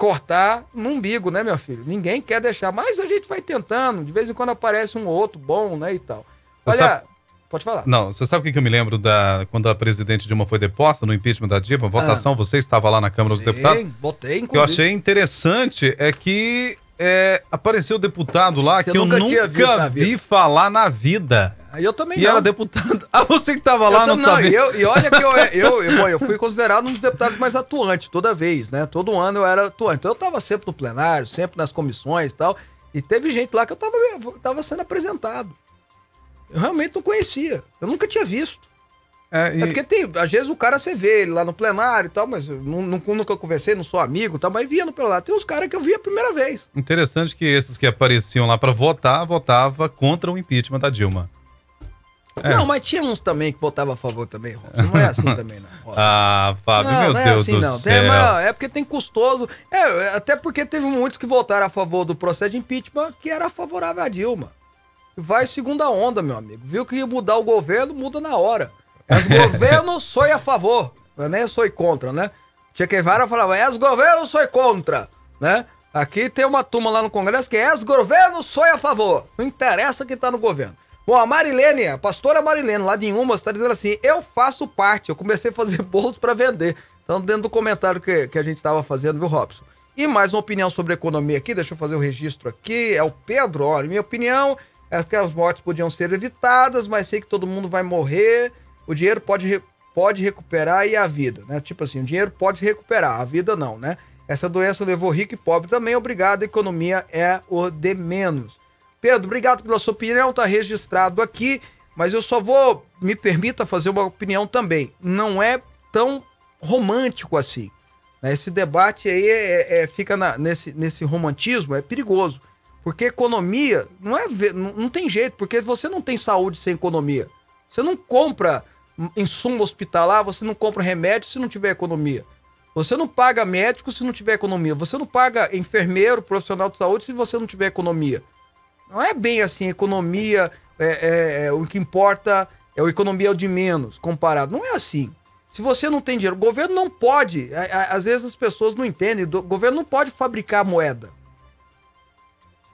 cortar no umbigo, né, meu filho? Ninguém quer deixar, mas a gente vai tentando. De vez em quando aparece um outro bom, né, e tal. Olha, sabe... pode falar. Não, você sabe o que, eu me lembro da quando a presidente Dilma foi deposta no impeachment da Dilma? votação, ah. você estava lá na Câmara Sim, dos Deputados? botei, inclusive. O que eu achei interessante é que é, apareceu deputado lá você que eu nunca vi falar na vida. Eu também e não. era deputado. Ah, você que estava lá, não, não sabia? Eu, e olha que eu, eu, eu, eu, fui considerado um dos deputados mais atuantes toda vez, né? Todo ano eu era atuante. Então eu estava sempre no plenário, sempre nas comissões e tal. E teve gente lá que eu estava tava sendo apresentado. Eu realmente não conhecia. Eu nunca tinha visto. É, e... é, porque tem, às vezes o cara você vê ele lá no plenário e tal, mas eu nunca conversei, não sou amigo e tal, mas via no plenário. Tem uns caras que eu vi a primeira vez. Interessante que esses que apareciam lá para votar, votava contra o impeachment da Dilma. É. Não, mas tinha uns também que votavam a favor também, Robson. Não é assim também, não. Robson. ah, Fábio, não, meu não é Deus assim, do não. céu. Tem, é porque tem custoso. É, até porque teve muitos que votaram a favor do processo de impeachment que era favorável a Dilma. Vai segunda onda, meu amigo. Viu que ia mudar o governo, muda na hora. É os governos, sou a favor. Eu nem sou contra, né? Che Guevara falava, é os governos, sou contra, né? Aqui tem uma turma lá no Congresso que é os governos, sou a favor. Não interessa quem tá no governo. Bom, a Marilene, a pastora Marilene, lá de Inhumas, está dizendo assim: eu faço parte, eu comecei a fazer bolos para vender. Então, dentro do comentário que, que a gente estava fazendo, viu, Robson? E mais uma opinião sobre economia aqui, deixa eu fazer o registro aqui. É o Pedro, olha, minha opinião é que as mortes podiam ser evitadas, mas sei que todo mundo vai morrer. O dinheiro pode, pode recuperar e a vida, né? Tipo assim, o dinheiro pode recuperar, a vida não, né? Essa doença levou rico e pobre também, obrigado. A economia é o de menos. Pedro, obrigado pela sua opinião, está registrado aqui, mas eu só vou, me permita fazer uma opinião também. Não é tão romântico assim. Né? Esse debate aí é, é, fica na, nesse, nesse romantismo, é perigoso. Porque economia não é não, não tem jeito, porque você não tem saúde sem economia. Você não compra insumo hospitalar, você não compra remédio se não tiver economia. Você não paga médico se não tiver economia. Você não paga enfermeiro, profissional de saúde se você não tiver economia. Não é bem assim, economia, é, é, é, o que importa é o economia é o de menos comparado. Não é assim. Se você não tem dinheiro, o governo não pode. Às vezes as pessoas não entendem. O governo não pode fabricar moeda.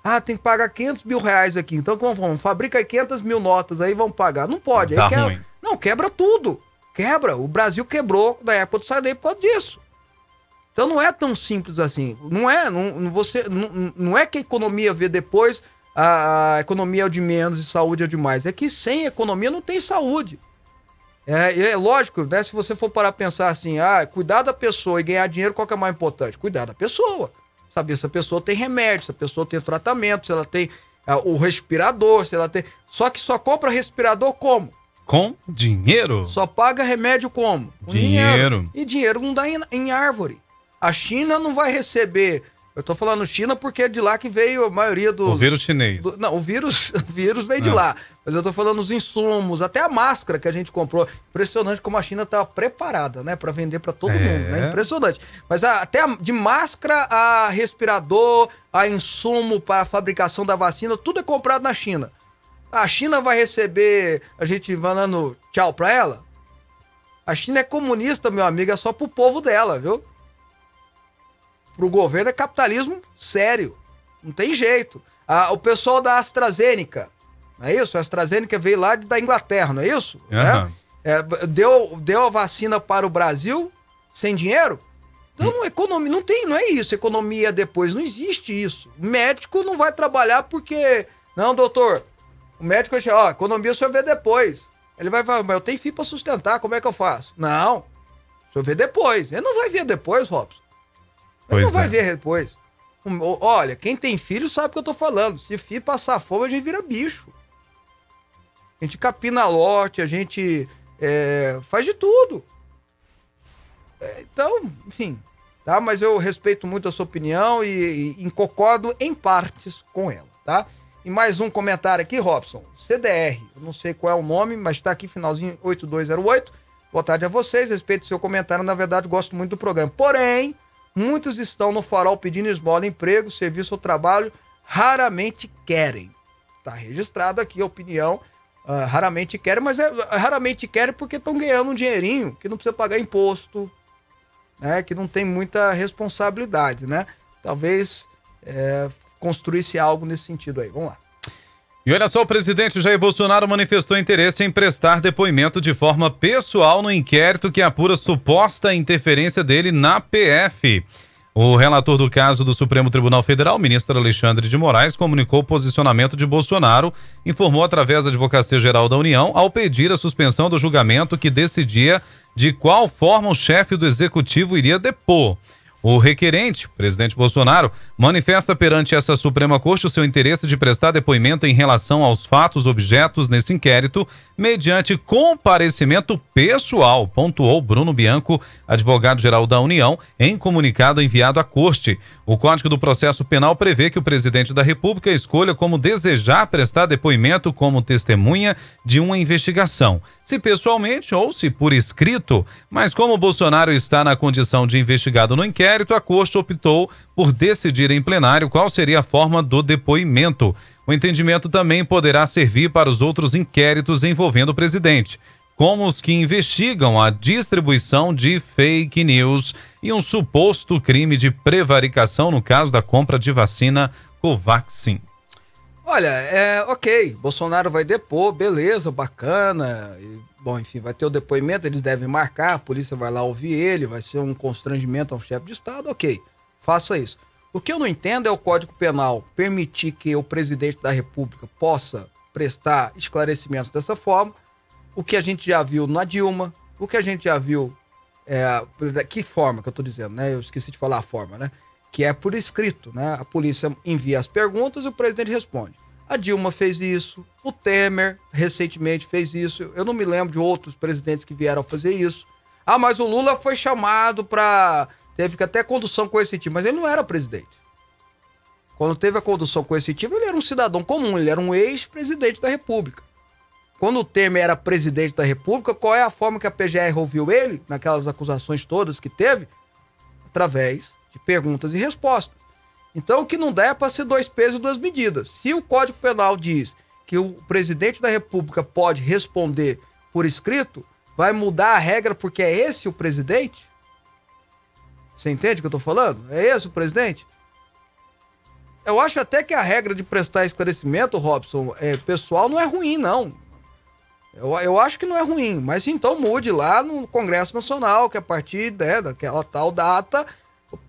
Ah, tem que pagar 500 mil reais aqui. Então, como vamos? Fabrica 500 mil notas aí, vão pagar. Não pode. Tá aí quebra... Não, quebra tudo. Quebra. O Brasil quebrou na época do Sarney por causa disso. Então não é tão simples assim. Não é, não, você, não, não é que a economia vê depois a, a economia é o de menos e saúde é o de mais. É que sem economia não tem saúde. É, é lógico, né? Se você for parar a pensar assim, ah, cuidar da pessoa e ganhar dinheiro, qual que é mais importante? Cuidar da pessoa. Saber se a pessoa tem remédio, se a pessoa tem tratamento, se ela tem ah, o respirador, se ela tem. Só que só compra respirador como? Com dinheiro. Só paga remédio como? Com dinheiro. E dinheiro não dá em, em árvore. A China não vai receber eu tô falando China porque é de lá que veio a maioria do. O vírus chinês. Do, não, o vírus, o vírus veio de lá. Mas eu tô falando os insumos, até a máscara que a gente comprou. Impressionante como a China tá preparada, né, para vender para todo é. mundo, né? Impressionante. Mas a, até a, de máscara a respirador, a insumo para a fabricação da vacina, tudo é comprado na China. A China vai receber a gente mandando tchau para ela? A China é comunista, meu amigo, é só pro povo dela, viu? Pro governo é capitalismo sério. Não tem jeito. Ah, o pessoal da AstraZeneca, não é isso? A AstraZeneca veio lá da Inglaterra, não é isso? Uhum. Né? É, deu, deu a vacina para o Brasil sem dinheiro? Então, não, economia, não tem, não é isso, economia depois, não existe isso. O médico não vai trabalhar porque. Não, doutor, o médico vai ó, economia o senhor vê depois. Ele vai falar, mas eu tenho filho para sustentar, como é que eu faço? Não, o senhor vê depois. Ele não vai ver depois, Robson. Ele não vai é. ver depois. Olha, quem tem filho sabe o que eu tô falando. Se filho passar fome, a gente vira bicho. A gente capina lote, a gente é, faz de tudo. É, então, enfim, tá? Mas eu respeito muito a sua opinião e, e, e concordo em partes com ela, tá? E mais um comentário aqui, Robson. CDR, eu não sei qual é o nome, mas tá aqui finalzinho 8208. Boa tarde a vocês, respeito o seu comentário, na verdade gosto muito do programa. Porém, Muitos estão no farol pedindo esmola, emprego, serviço ou trabalho, raramente querem. Está registrado aqui a opinião. Uh, raramente querem, mas é, raramente querem porque estão ganhando um dinheirinho que não precisa pagar imposto, né? Que não tem muita responsabilidade, né? Talvez é, construísse algo nesse sentido aí. Vamos lá. E olha só, o presidente Jair Bolsonaro manifestou interesse em prestar depoimento de forma pessoal no inquérito que apura suposta interferência dele na PF. O relator do caso do Supremo Tribunal Federal, ministro Alexandre de Moraes, comunicou o posicionamento de Bolsonaro, informou através da Advocacia Geral da União ao pedir a suspensão do julgamento que decidia de qual forma o chefe do executivo iria depor. O requerente, presidente Bolsonaro, manifesta perante essa Suprema Corte o seu interesse de prestar depoimento em relação aos fatos objetos nesse inquérito, mediante comparecimento pessoal, pontuou Bruno Bianco, advogado-geral da União, em comunicado enviado à Corte. O Código do Processo Penal prevê que o presidente da República escolha como desejar prestar depoimento como testemunha de uma investigação, se pessoalmente ou se por escrito. Mas como Bolsonaro está na condição de investigado no inquérito, a Corte optou por decidir em plenário qual seria a forma do depoimento. O entendimento também poderá servir para os outros inquéritos envolvendo o presidente, como os que investigam a distribuição de fake news e um suposto crime de prevaricação no caso da compra de vacina Covaxin. Olha, é ok, Bolsonaro vai depor, beleza, bacana. E, bom, enfim, vai ter o depoimento, eles devem marcar, a polícia vai lá ouvir ele, vai ser um constrangimento ao chefe de Estado, ok, faça isso. O que eu não entendo é o Código Penal permitir que o presidente da República possa prestar esclarecimentos dessa forma, o que a gente já viu na Dilma, o que a gente já viu. É, que forma que eu tô dizendo, né? Eu esqueci de falar a forma, né? Que é por escrito, né? A polícia envia as perguntas e o presidente responde. A Dilma fez isso, o Temer recentemente fez isso. Eu não me lembro de outros presidentes que vieram fazer isso. Ah, mas o Lula foi chamado para teve até condução coercitiva, mas ele não era presidente. Quando teve a condução coercitiva, ele era um cidadão comum, ele era um ex-presidente da República. Quando o Temer era presidente da República, qual é a forma que a PGR ouviu ele, naquelas acusações todas que teve? Através de perguntas e respostas. Então, o que não dá é para ser dois pesos e duas medidas. Se o Código Penal diz que o presidente da República pode responder por escrito, vai mudar a regra porque é esse o presidente? Você entende o que eu estou falando? É esse o presidente? Eu acho até que a regra de prestar esclarecimento, Robson, é, pessoal, não é ruim, não. Eu, eu acho que não é ruim, mas então mude lá no Congresso Nacional, que a partir né, daquela tal data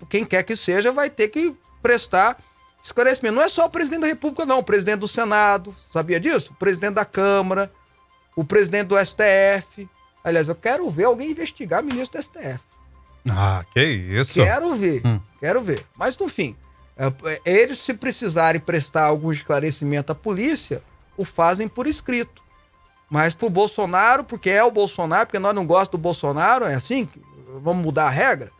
quem quer que seja vai ter que prestar esclarecimento. Não é só o presidente da República, não. O presidente do Senado, sabia disso? O presidente da Câmara, o presidente do STF. Aliás, eu quero ver alguém investigar ministro do STF. Ah, que isso. Quero ver, Hum. quero ver. Mas, no fim, é, é, eles, se precisarem prestar algum esclarecimento à polícia, o fazem por escrito. Mas pro Bolsonaro, porque é o Bolsonaro, porque nós não gostamos do Bolsonaro, é assim? Vamos mudar a regra?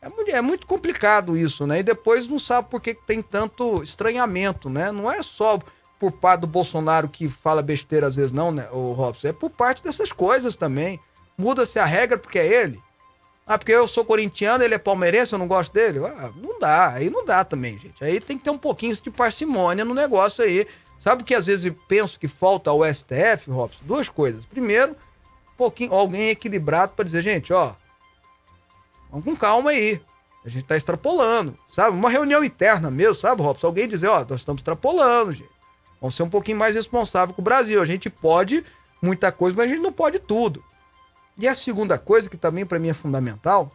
É muito, é muito complicado isso, né? E depois não sabe por que tem tanto estranhamento, né? Não é só por parte do Bolsonaro que fala besteira às vezes, não, né, o Robson? É por parte dessas coisas também. Muda-se a regra porque é ele. Ah, porque eu sou corintiano, ele é palmeirense, eu não gosto dele? Ah, não dá, aí não dá também, gente. Aí tem que ter um pouquinho de parcimônia no negócio aí. Sabe o que às vezes penso que falta ao STF, Robson? Duas coisas. Primeiro, um pouquinho, alguém equilibrado para dizer, gente, ó, vamos com calma aí. A gente tá extrapolando, sabe? Uma reunião interna mesmo, sabe, Robson? Alguém dizer, ó, nós estamos extrapolando, gente. Vamos ser um pouquinho mais responsável com o Brasil. A gente pode muita coisa, mas a gente não pode tudo. E a segunda coisa, que também para mim é fundamental,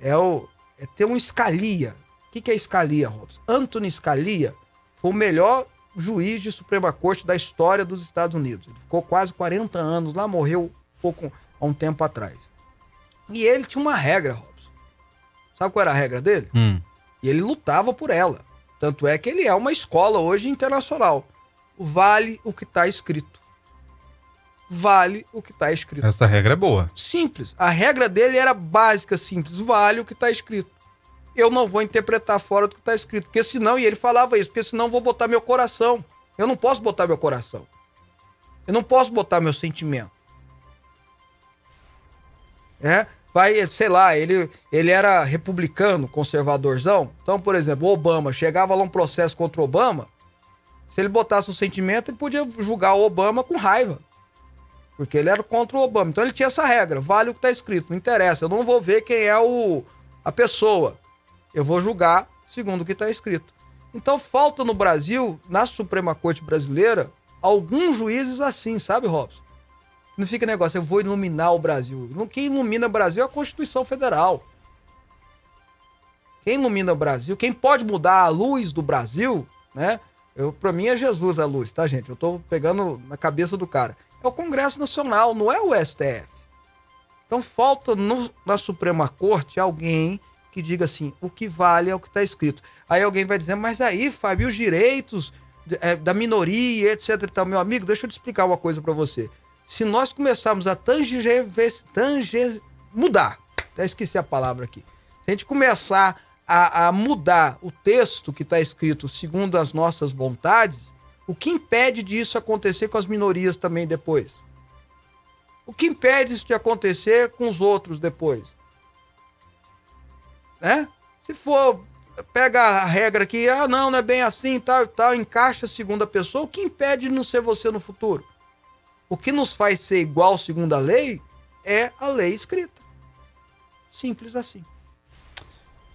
é, o, é ter um Scalia. O que, que é Scalia, Robson? Anthony Scalia foi o melhor juiz de Suprema Corte da história dos Estados Unidos. Ele ficou quase 40 anos lá, morreu pouco há um tempo atrás. E ele tinha uma regra, Robson. Sabe qual era a regra dele? Hum. E ele lutava por ela. Tanto é que ele é uma escola hoje internacional. Vale o que está escrito. Vale o que está escrito. Essa regra é boa. Simples. A regra dele era básica, simples. Vale o que está escrito. Eu não vou interpretar fora do que está escrito. Porque senão, e ele falava isso, porque senão eu vou botar meu coração. Eu não posso botar meu coração. Eu não posso botar meu sentimento. É? Vai, sei lá, ele, ele era republicano, conservadorzão. Então, por exemplo, Obama chegava lá um processo contra o Obama. Se ele botasse o sentimento, ele podia julgar o Obama com raiva. Porque ele era contra o Obama. Então ele tinha essa regra: vale o que está escrito, não interessa. Eu não vou ver quem é o, a pessoa. Eu vou julgar segundo o que está escrito. Então falta no Brasil, na Suprema Corte Brasileira, alguns juízes assim, sabe, Robson? Não fica negócio, eu vou iluminar o Brasil. Quem ilumina o Brasil é a Constituição Federal. Quem ilumina o Brasil, quem pode mudar a luz do Brasil, né? Eu, pra mim é Jesus a luz, tá, gente? Eu tô pegando na cabeça do cara. É o Congresso Nacional, não é o STF. Então falta no- na Suprema Corte alguém que diga assim: o que vale é o que está escrito. Aí alguém vai dizer, mas aí, Fábio, os direitos eh, da minoria, etc. e tal. Meu amigo, deixa eu te explicar uma coisa para você. Se nós começarmos a tanger, tanger, mudar, até esqueci a palavra aqui. Se a gente começar a, a mudar o texto que está escrito segundo as nossas vontades, o que impede disso acontecer com as minorias também depois? O que impede isso de acontecer com os outros depois? Né? Se for, pega a regra aqui, ah, não, não é bem assim, tal, tal, encaixa a segunda pessoa, o que impede de não ser você no futuro? O que nos faz ser igual segundo a lei é a lei escrita. Simples assim.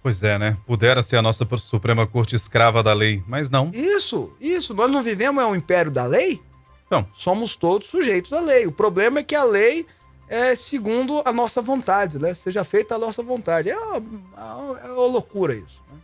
Pois é, né? Pudera ser a nossa Suprema Corte escrava da lei, mas não. Isso, isso. Nós não vivemos é um império da lei? Não. Somos todos sujeitos à lei. O problema é que a lei é segundo a nossa vontade, né? Seja feita a nossa vontade. É uma, é uma loucura isso. né?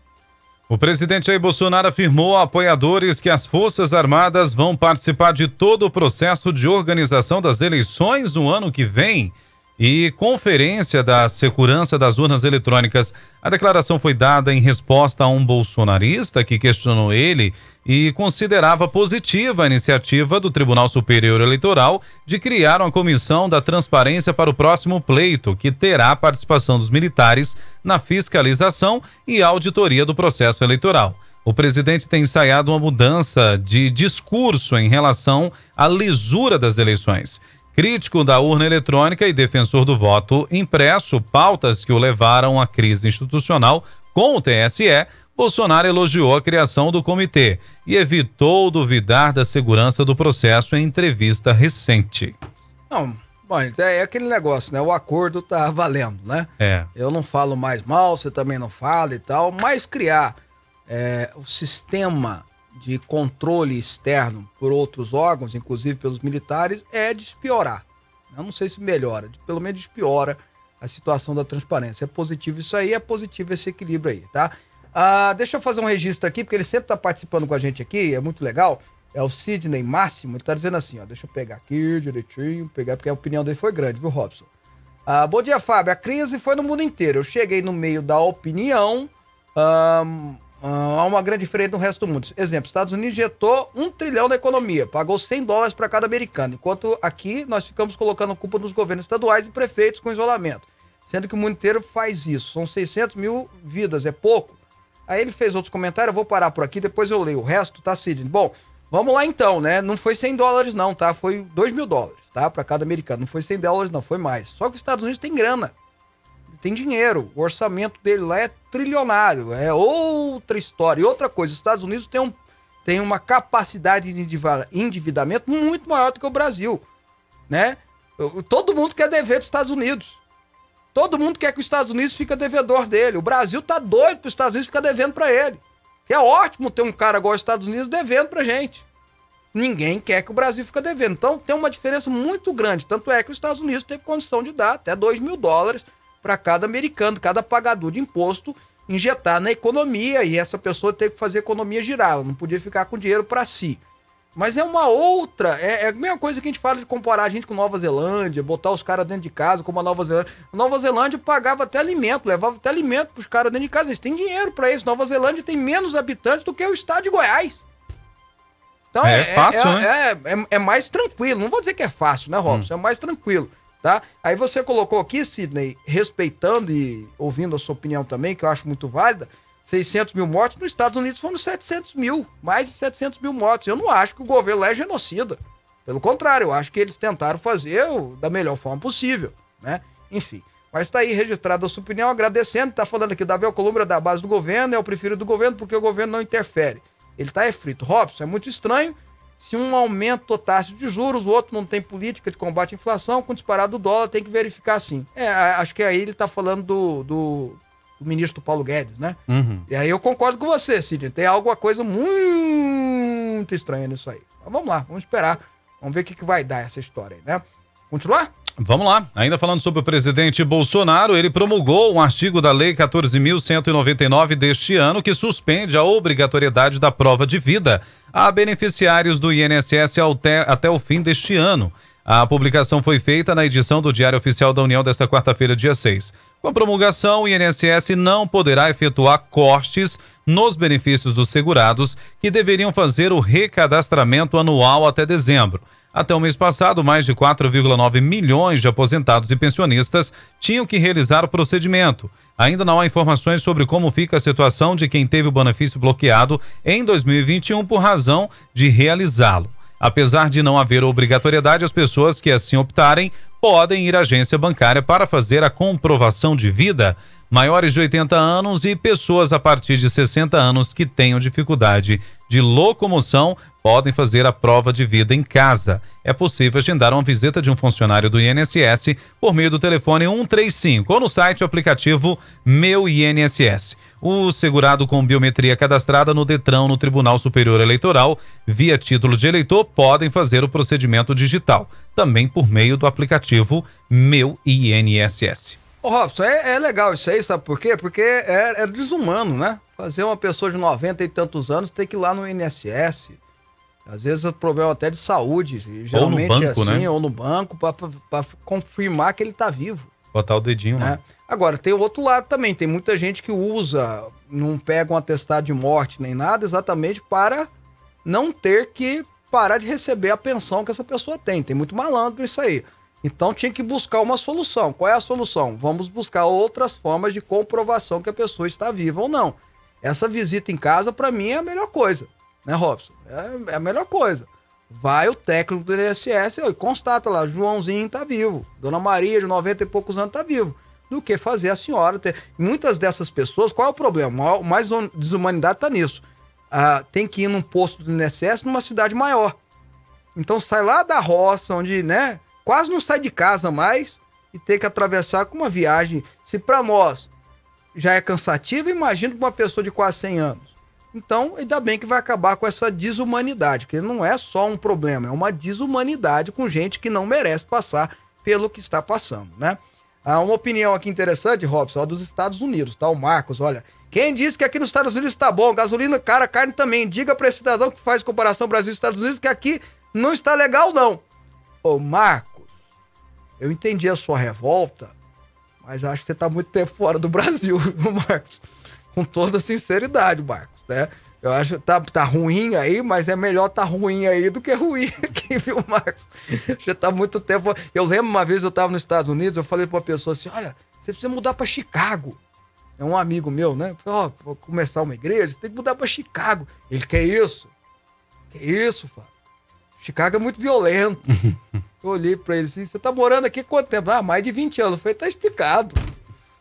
O presidente Jair Bolsonaro afirmou a apoiadores que as Forças Armadas vão participar de todo o processo de organização das eleições no ano que vem e conferência da segurança das urnas eletrônicas. A declaração foi dada em resposta a um bolsonarista que questionou ele e considerava positiva a iniciativa do Tribunal Superior Eleitoral de criar uma comissão da transparência para o próximo pleito, que terá participação dos militares na fiscalização e auditoria do processo eleitoral. O presidente tem ensaiado uma mudança de discurso em relação à lisura das eleições. Crítico da urna eletrônica e defensor do voto impresso, pautas que o levaram à crise institucional com o TSE, Bolsonaro elogiou a criação do comitê e evitou duvidar da segurança do processo em entrevista recente. Não, bom, é é aquele negócio, né? O acordo tá valendo, né? É. Eu não falo mais mal, você também não fala e tal, mas criar é, o sistema de controle externo por outros órgãos, inclusive pelos militares, é despiorar. Eu não sei se melhora, pelo menos despiora a situação da transparência. É positivo isso aí, é positivo esse equilíbrio aí, tá? Ah, deixa eu fazer um registro aqui, porque ele sempre tá participando com a gente aqui, é muito legal. É o Sidney Máximo, ele tá dizendo assim, ó, deixa eu pegar aqui direitinho, pegar, porque a opinião dele foi grande, viu, Robson? Ah, bom dia, Fábio. A crise foi no mundo inteiro. Eu cheguei no meio da opinião. Há uma grande diferença no resto do mundo. Exemplo, Estados Unidos injetou um trilhão na economia, pagou 100 dólares para cada americano, enquanto aqui nós ficamos colocando culpa nos governos estaduais e prefeitos com isolamento, sendo que o mundo inteiro faz isso. São 600 mil vidas, é pouco. Aí ele fez outros comentários, eu vou parar por aqui, depois eu leio o resto, tá, Sidney? Bom, vamos lá então, né? Não foi 100 dólares não, tá? Foi 2 mil dólares, tá? Para cada americano. Não foi 100 dólares não, foi mais. Só que os Estados Unidos tem grana tem dinheiro. O orçamento dele lá é trilionário. É outra história. E outra coisa, os Estados Unidos tem, um, tem uma capacidade de endividamento muito maior do que o Brasil. Né? Todo mundo quer dever para os Estados Unidos. Todo mundo quer que os Estados Unidos fique devedor dele. O Brasil tá doido para os Estados Unidos ficar devendo para ele. É ótimo ter um cara igual os Estados Unidos devendo pra gente. Ninguém quer que o Brasil fique devendo. Então tem uma diferença muito grande. Tanto é que os Estados Unidos teve condição de dar até 2 mil dólares para cada americano, cada pagador de imposto injetar na economia e essa pessoa teve que fazer a economia girar, ela não podia ficar com dinheiro para si. Mas é uma outra, é, é, a mesma coisa que a gente fala de comparar a gente com Nova Zelândia, botar os caras dentro de casa, como a Nova Zelândia. A Nova Zelândia pagava até alimento, levava até alimento para os caras dentro de casa. Eles têm dinheiro para isso. Nova Zelândia tem menos habitantes do que o estado de Goiás. Então é, é fácil, é, né? É, é, é, mais tranquilo. Não vou dizer que é fácil, né, Robson? Hum. É mais tranquilo tá? Aí você colocou aqui, Sidney, respeitando e ouvindo a sua opinião também, que eu acho muito válida, 600 mil mortos, nos Estados Unidos foram 700 mil, mais de 700 mil mortos. Eu não acho que o governo lá é genocida. Pelo contrário, eu acho que eles tentaram fazer da melhor forma possível, né? Enfim. Mas está aí registrada a sua opinião, agradecendo. Está falando aqui, Davi Alcolumbre da base do governo, é o preferido do governo porque o governo não interfere. Ele está é frito. Robson, é muito estranho se um aumento taxa de juros, o outro não tem política de combate à inflação, com disparado do dólar, tem que verificar sim. É, acho que aí ele está falando do, do, do, ministro Paulo Guedes, né? Uhum. E aí eu concordo com você, Sidney. Tem alguma coisa muito estranha nisso aí. Mas vamos lá, vamos esperar. Vamos ver o que, que vai dar essa história aí, né? Continuar? Vamos lá. Ainda falando sobre o presidente Bolsonaro, ele promulgou um artigo da Lei 14.199 deste ano que suspende a obrigatoriedade da prova de vida a beneficiários do INSS até, o fim deste ano. A publicação foi feita na edição do Diário Oficial da União desta quarta-feira, dia 6. Com a promulgação, o INSS não poderá efetuar cortes nos benefícios dos segurados que deveriam fazer o recadastramento anual até dezembro. Até o mês passado, mais de 4,9 milhões de aposentados e pensionistas tinham que realizar o procedimento. Ainda não há informações sobre como fica a situação de quem teve o benefício bloqueado em 2021 por razão de realizá-lo. Apesar de não haver obrigatoriedade, as pessoas que assim optarem podem ir à agência bancária para fazer a comprovação de vida. Maiores de 80 anos e pessoas a partir de 60 anos que tenham dificuldade de locomoção podem fazer a prova de vida em casa. É possível agendar uma visita de um funcionário do INSS por meio do telefone 135 ou no site ou aplicativo Meu INSS. O segurado com biometria cadastrada no Detran no Tribunal Superior Eleitoral, via título de eleitor, podem fazer o procedimento digital, também por meio do aplicativo Meu INSS. Ô Robson, é, é, legal isso aí, sabe por quê? Porque é, é desumano, né? Fazer uma pessoa de 90 e tantos anos ter que ir lá no INSS, às vezes é problema até de saúde, geralmente ou no banco, é assim, né? ou no banco, para confirmar que ele está vivo. Botar o dedinho né? Agora, tem o outro lado também, tem muita gente que usa, não pega um atestado de morte nem nada, exatamente para não ter que parar de receber a pensão que essa pessoa tem. Tem muito malandro isso aí. Então tinha que buscar uma solução. Qual é a solução? Vamos buscar outras formas de comprovação que a pessoa está viva ou não. Essa visita em casa, para mim, é a melhor coisa né, Robson? É, é a melhor coisa. Vai o técnico do INSS e constata lá, Joãozinho tá vivo, Dona Maria, de 90 e poucos anos, tá vivo. Do que fazer a senhora ter. Muitas dessas pessoas, qual é o problema? Mais desumanidade tá nisso. Ah, tem que ir num posto do INSS numa cidade maior. Então sai lá da roça, onde, né, quase não sai de casa mais e tem que atravessar com uma viagem. Se para nós já é cansativo, imagina para uma pessoa de quase 100 anos. Então, ainda bem que vai acabar com essa desumanidade, que não é só um problema, é uma desumanidade com gente que não merece passar pelo que está passando, né? Há uma opinião aqui interessante, Robson, ó, dos Estados Unidos, tá? O Marcos, olha. Quem disse que aqui nos Estados Unidos está bom, gasolina cara, carne também. Diga para esse cidadão que faz comparação Brasil e Estados Unidos que aqui não está legal, não. Ô, Marcos, eu entendi a sua revolta, mas acho que você tá muito tempo fora do Brasil, Marcos? Com toda sinceridade, Marcos, né? Eu acho que tá, tá ruim aí, mas é melhor tá ruim aí do que ruim aqui, viu, Marcos? Já tá muito tempo. Eu lembro uma vez eu tava nos Estados Unidos, eu falei pra uma pessoa assim: olha, você precisa mudar para Chicago. É um amigo meu, né? Falei, ó, oh, vou começar uma igreja, você tem que mudar para Chicago. Ele, que isso? Que isso, Fábio? Chicago é muito violento. eu olhei pra ele assim, você tá morando aqui quanto tempo? Ah, mais de 20 anos. Eu falei, tá explicado.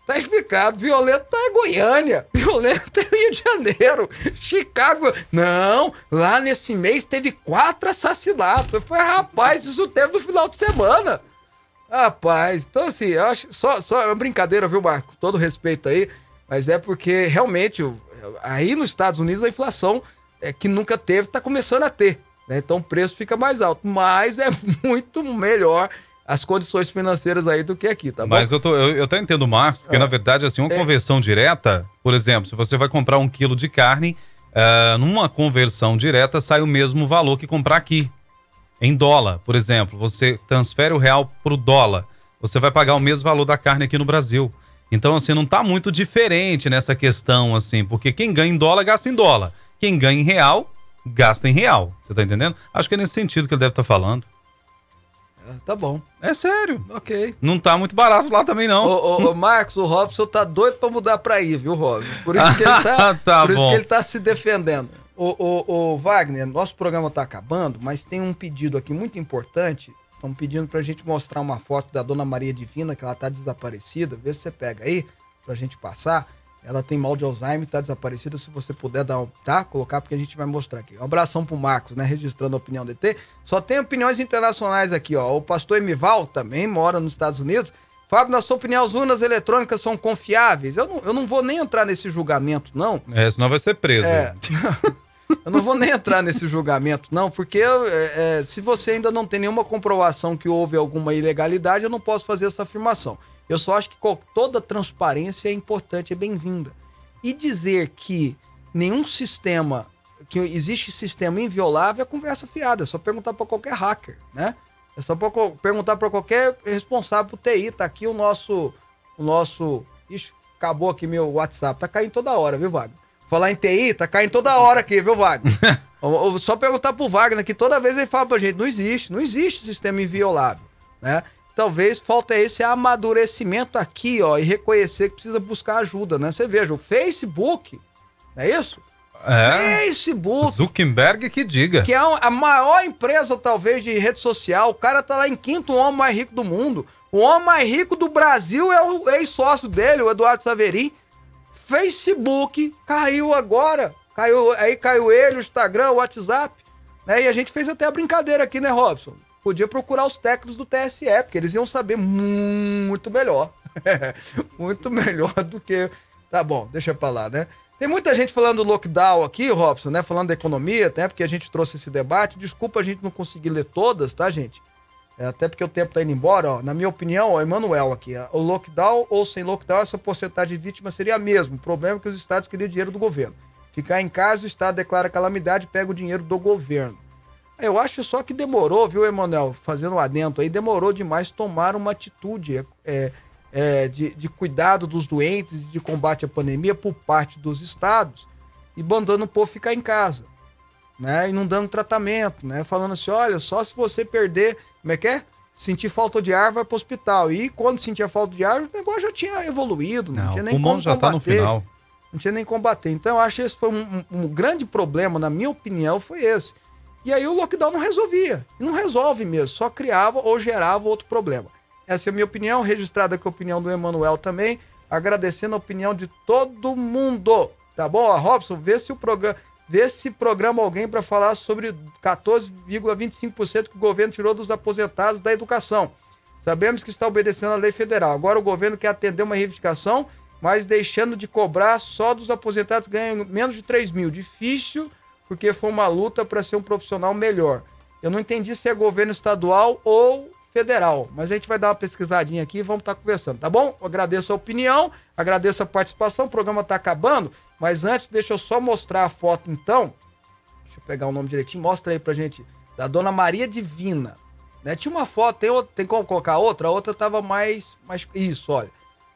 Tá explicado. Violento em Goiânia. Violento em Rio de Janeiro. Chicago. Não, lá nesse mês teve quatro assassinatos. Eu falei, rapaz, isso teve no final de semana. Rapaz, então assim, eu acho só, só é uma brincadeira, viu, Marco? Todo respeito aí, mas é porque realmente aí nos Estados Unidos a inflação é que nunca teve, tá começando a ter. Né? Então o preço fica mais alto, mas é muito melhor as condições financeiras aí do que aqui, tá bom? Mas eu, tô, eu, eu até entendo o Marcos, porque ah, na verdade, assim, uma é. conversão direta, por exemplo, se você vai comprar um quilo de carne, uh, numa conversão direta sai o mesmo valor que comprar aqui. Em dólar, por exemplo, você transfere o real para o dólar, você vai pagar o mesmo valor da carne aqui no Brasil. Então, assim, não está muito diferente nessa questão, assim, porque quem ganha em dólar, gasta em dólar. Quem ganha em real, gasta em real. Você tá entendendo? Acho que é nesse sentido que ele deve estar tá falando. É, tá bom. É sério. Ok. Não tá muito barato lá também, não. Ô, ô, ô Marcos, o Robson tá doido pra mudar pra aí, viu, Robson? Por isso que ele tá, tá por bom. isso que ele tá se defendendo. Ô, ô, ô, Wagner, nosso programa tá acabando, mas tem um pedido aqui muito importante. Estão pedindo pra gente mostrar uma foto da Dona Maria Divina, que ela tá desaparecida. Vê se você pega aí pra gente passar. Ela tem mal de Alzheimer, tá desaparecida. Se você puder dar, tá? Colocar, porque a gente vai mostrar aqui. Um abração pro Marcos, né? Registrando a opinião do ET. Só tem opiniões internacionais aqui, ó. O pastor Emival também mora nos Estados Unidos. Fábio, na sua opinião, as urnas eletrônicas são confiáveis? Eu não, eu não vou nem entrar nesse julgamento, não. É, senão vai ser preso. É. eu não vou nem entrar nesse julgamento, não, porque é, é, se você ainda não tem nenhuma comprovação que houve alguma ilegalidade, eu não posso fazer essa afirmação. Eu só acho que toda transparência é importante, é bem-vinda. E dizer que nenhum sistema, que existe sistema inviolável é conversa fiada. É só perguntar para qualquer hacker, né? É só pra, perguntar para qualquer responsável por TI. Tá aqui o nosso. O nosso. Ixi, acabou aqui meu WhatsApp. Tá caindo toda hora, viu, Wagner? Falar em TI, tá caindo toda hora aqui, viu, Wagner? só perguntar pro Wagner que toda vez ele fala pra gente: não existe, não existe sistema inviolável, né? Talvez falta esse amadurecimento aqui, ó, e reconhecer que precisa buscar ajuda, né? Você veja, o Facebook, não é isso? É. Facebook. Zuckerberg que diga. Que é a maior empresa, talvez, de rede social. O cara tá lá em quinto, o homem mais rico do mundo. O homem mais rico do Brasil é o ex-sócio dele, o Eduardo Saverin. Facebook caiu agora. Caiu, aí caiu ele, o Instagram, o WhatsApp. Né? E a gente fez até a brincadeira aqui, né, Robson? Podia procurar os técnicos do TSE, porque eles iam saber muito melhor. muito melhor do que. Tá bom, deixa pra lá, né? Tem muita gente falando do lockdown aqui, Robson, né? Falando da economia, até porque a gente trouxe esse debate. Desculpa a gente não conseguir ler todas, tá, gente? É, até porque o tempo tá indo embora, ó. Na minha opinião, ó, Emanuel aqui, ó, o lockdown ou sem lockdown, essa porcentagem de vítimas seria a mesma. O problema é que os estados queriam dinheiro do governo. Ficar em casa, o estado declara calamidade pega o dinheiro do governo. Eu acho só que demorou, viu, Emanuel? Fazendo um adendo aí, demorou demais tomar uma atitude é, é, de, de cuidado dos doentes, de combate à pandemia por parte dos estados e mandando o povo ficar em casa, né? E não dando tratamento, né? Falando assim, olha, só se você perder, como é que é? Sentir falta de ar, vai pro hospital. E quando sentia falta de ar, o negócio já tinha evoluído, não, não tinha nem como já combater. Tá no final. Não tinha nem combater. Então, eu acho que esse foi um, um, um grande problema, na minha opinião, foi esse e aí o lockdown não resolvia. Não resolve mesmo, só criava ou gerava outro problema. Essa é a minha opinião, registrada com a opinião do Emanuel também, agradecendo a opinião de todo mundo. Tá bom? Robson, vê se o programa, vê se programa alguém para falar sobre 14,25% que o governo tirou dos aposentados da educação. Sabemos que está obedecendo à lei federal. Agora o governo quer atender uma reivindicação, mas deixando de cobrar só dos aposentados que ganham menos de 3 mil. Difícil porque foi uma luta para ser um profissional melhor. Eu não entendi se é governo estadual ou federal, mas a gente vai dar uma pesquisadinha aqui e vamos estar tá conversando, tá bom? Eu agradeço a opinião, agradeço a participação, o programa está acabando, mas antes deixa eu só mostrar a foto então. Deixa eu pegar o nome direitinho, mostra aí pra gente, da Dona Maria Divina. Né? Tinha uma foto, tem, outra, tem como colocar outra? A outra tava mais, mais. Isso, olha.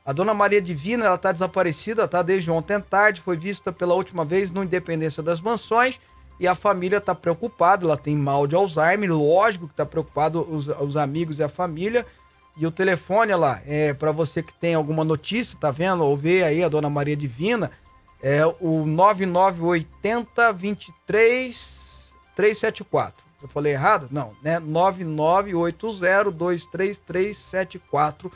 A dona Maria Divina, ela tá desaparecida, tá? Desde ontem tarde, foi vista pela última vez no Independência das Mansões e a família tá preocupada, ela tem mal de Alzheimer, lógico que tá preocupado os, os amigos e a família. E o telefone lá, é para você que tem alguma notícia, tá vendo? Ou vê aí a dona Maria Divina, é o 9980 23 374. Eu falei errado? Não, né? 9980233374.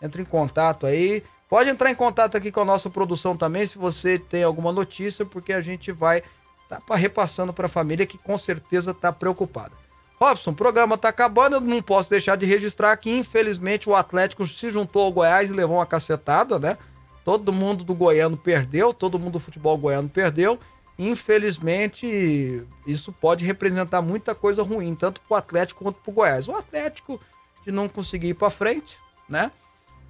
Entre em contato aí. Pode entrar em contato aqui com a nossa produção também, se você tem alguma notícia, porque a gente vai tá repassando para a família que com certeza está preocupada. Robson, o programa está acabando, eu não posso deixar de registrar que infelizmente o Atlético se juntou ao Goiás e levou uma cacetada, né? Todo mundo do Goiano perdeu, todo mundo do futebol goiano perdeu. Infelizmente, isso pode representar muita coisa ruim, tanto para o Atlético quanto para o Goiás. O Atlético de não conseguir ir para frente, né?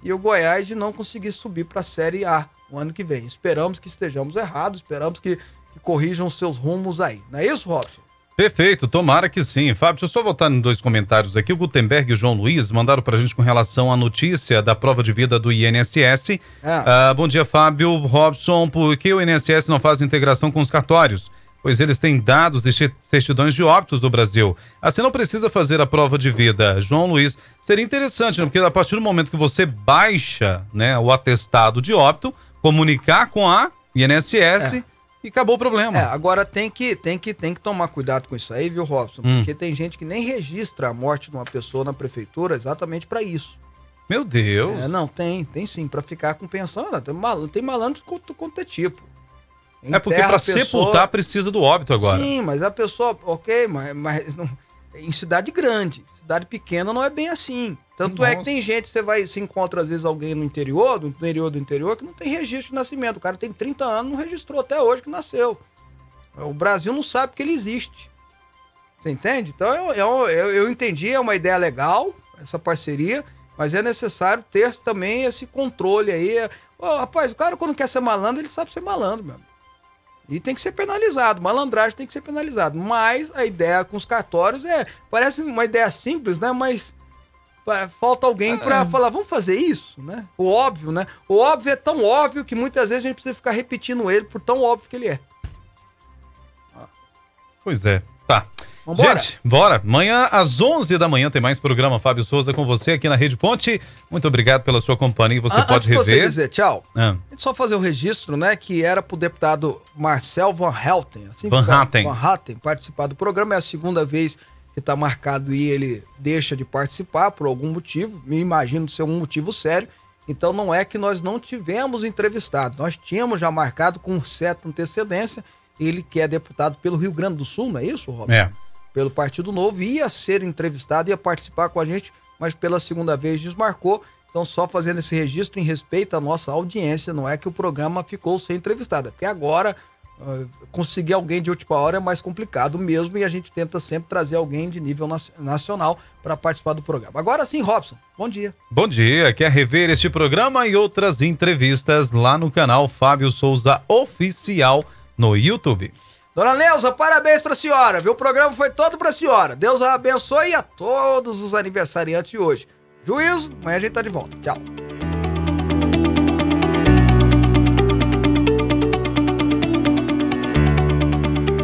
E o Goiás de não conseguir subir para a Série A no ano que vem. Esperamos que estejamos errados, esperamos que, que corrijam seus rumos aí. Não é isso, Robson? Perfeito, tomara que sim. Fábio, deixa eu só voltar em dois comentários aqui. O Gutenberg e o João Luiz mandaram para a gente com relação à notícia da prova de vida do INSS. É. Ah, bom dia, Fábio. Robson, por que o INSS não faz integração com os cartórios? Pois eles têm dados e certidões de óbitos do Brasil. Assim não precisa fazer a prova de vida. João Luiz, seria interessante, né? porque a partir do momento que você baixa né, o atestado de óbito, comunicar com a INSS. É e acabou o problema. É, agora tem que, tem, que, tem que tomar cuidado com isso aí, viu, Robson? Hum. Porque tem gente que nem registra a morte de uma pessoa na prefeitura exatamente para isso. Meu Deus! É, não, tem, tem sim, para ficar com pensão. Tem, mal, tem malandro quanto, quanto é tipo. É porque para pessoa... sepultar precisa do óbito agora. Sim, mas a pessoa, ok, mas, mas não, em cidade grande, cidade pequena não é bem assim. Tanto Nossa. é que tem gente, você vai se encontra às vezes alguém no interior, do interior do interior, que não tem registro de nascimento. O cara tem 30 anos, não registrou até hoje que nasceu. O Brasil não sabe que ele existe. Você entende? Então eu, eu, eu, eu entendi, é uma ideia legal, essa parceria, mas é necessário ter também esse controle aí. Oh, rapaz, o cara quando quer ser malandro, ele sabe ser malandro, mesmo. E tem que ser penalizado, malandragem tem que ser penalizado. Mas a ideia com os cartórios é. Parece uma ideia simples, né? Mas falta alguém para é. falar, vamos fazer isso, né? O óbvio, né? O óbvio é tão óbvio que muitas vezes a gente precisa ficar repetindo ele por tão óbvio que ele é. Pois é. Tá. Vambora. Gente, bora. Amanhã às 11 da manhã tem mais programa Fábio Souza com você aqui na Rede Ponte. Muito obrigado pela sua companhia. Você ah, pode rever. Você dizer tchau. Ah. Só fazer o registro, né, que era pro deputado Marcel Van Helten, assim Van Hatten. Van Hatten participar do programa. É a segunda vez que está marcado e ele deixa de participar por algum motivo, me imagino ser um motivo sério. Então não é que nós não tivemos entrevistado, nós tínhamos já marcado com certa antecedência. Ele que é deputado pelo Rio Grande do Sul, não é isso, Roberto? É. Pelo Partido Novo, ia ser entrevistado, ia participar com a gente, mas pela segunda vez desmarcou. Então, só fazendo esse registro em respeito à nossa audiência, não é que o programa ficou sem entrevistada, porque agora conseguir alguém de última hora é mais complicado mesmo e a gente tenta sempre trazer alguém de nível nacional para participar do programa. Agora sim, Robson, bom dia. Bom dia, quer rever este programa e outras entrevistas lá no canal Fábio Souza Oficial no YouTube. Dona Neuza, parabéns para a senhora, viu? O programa foi todo para a senhora. Deus a abençoe a todos os aniversariantes de hoje. Juízo, amanhã a gente tá de volta. Tchau.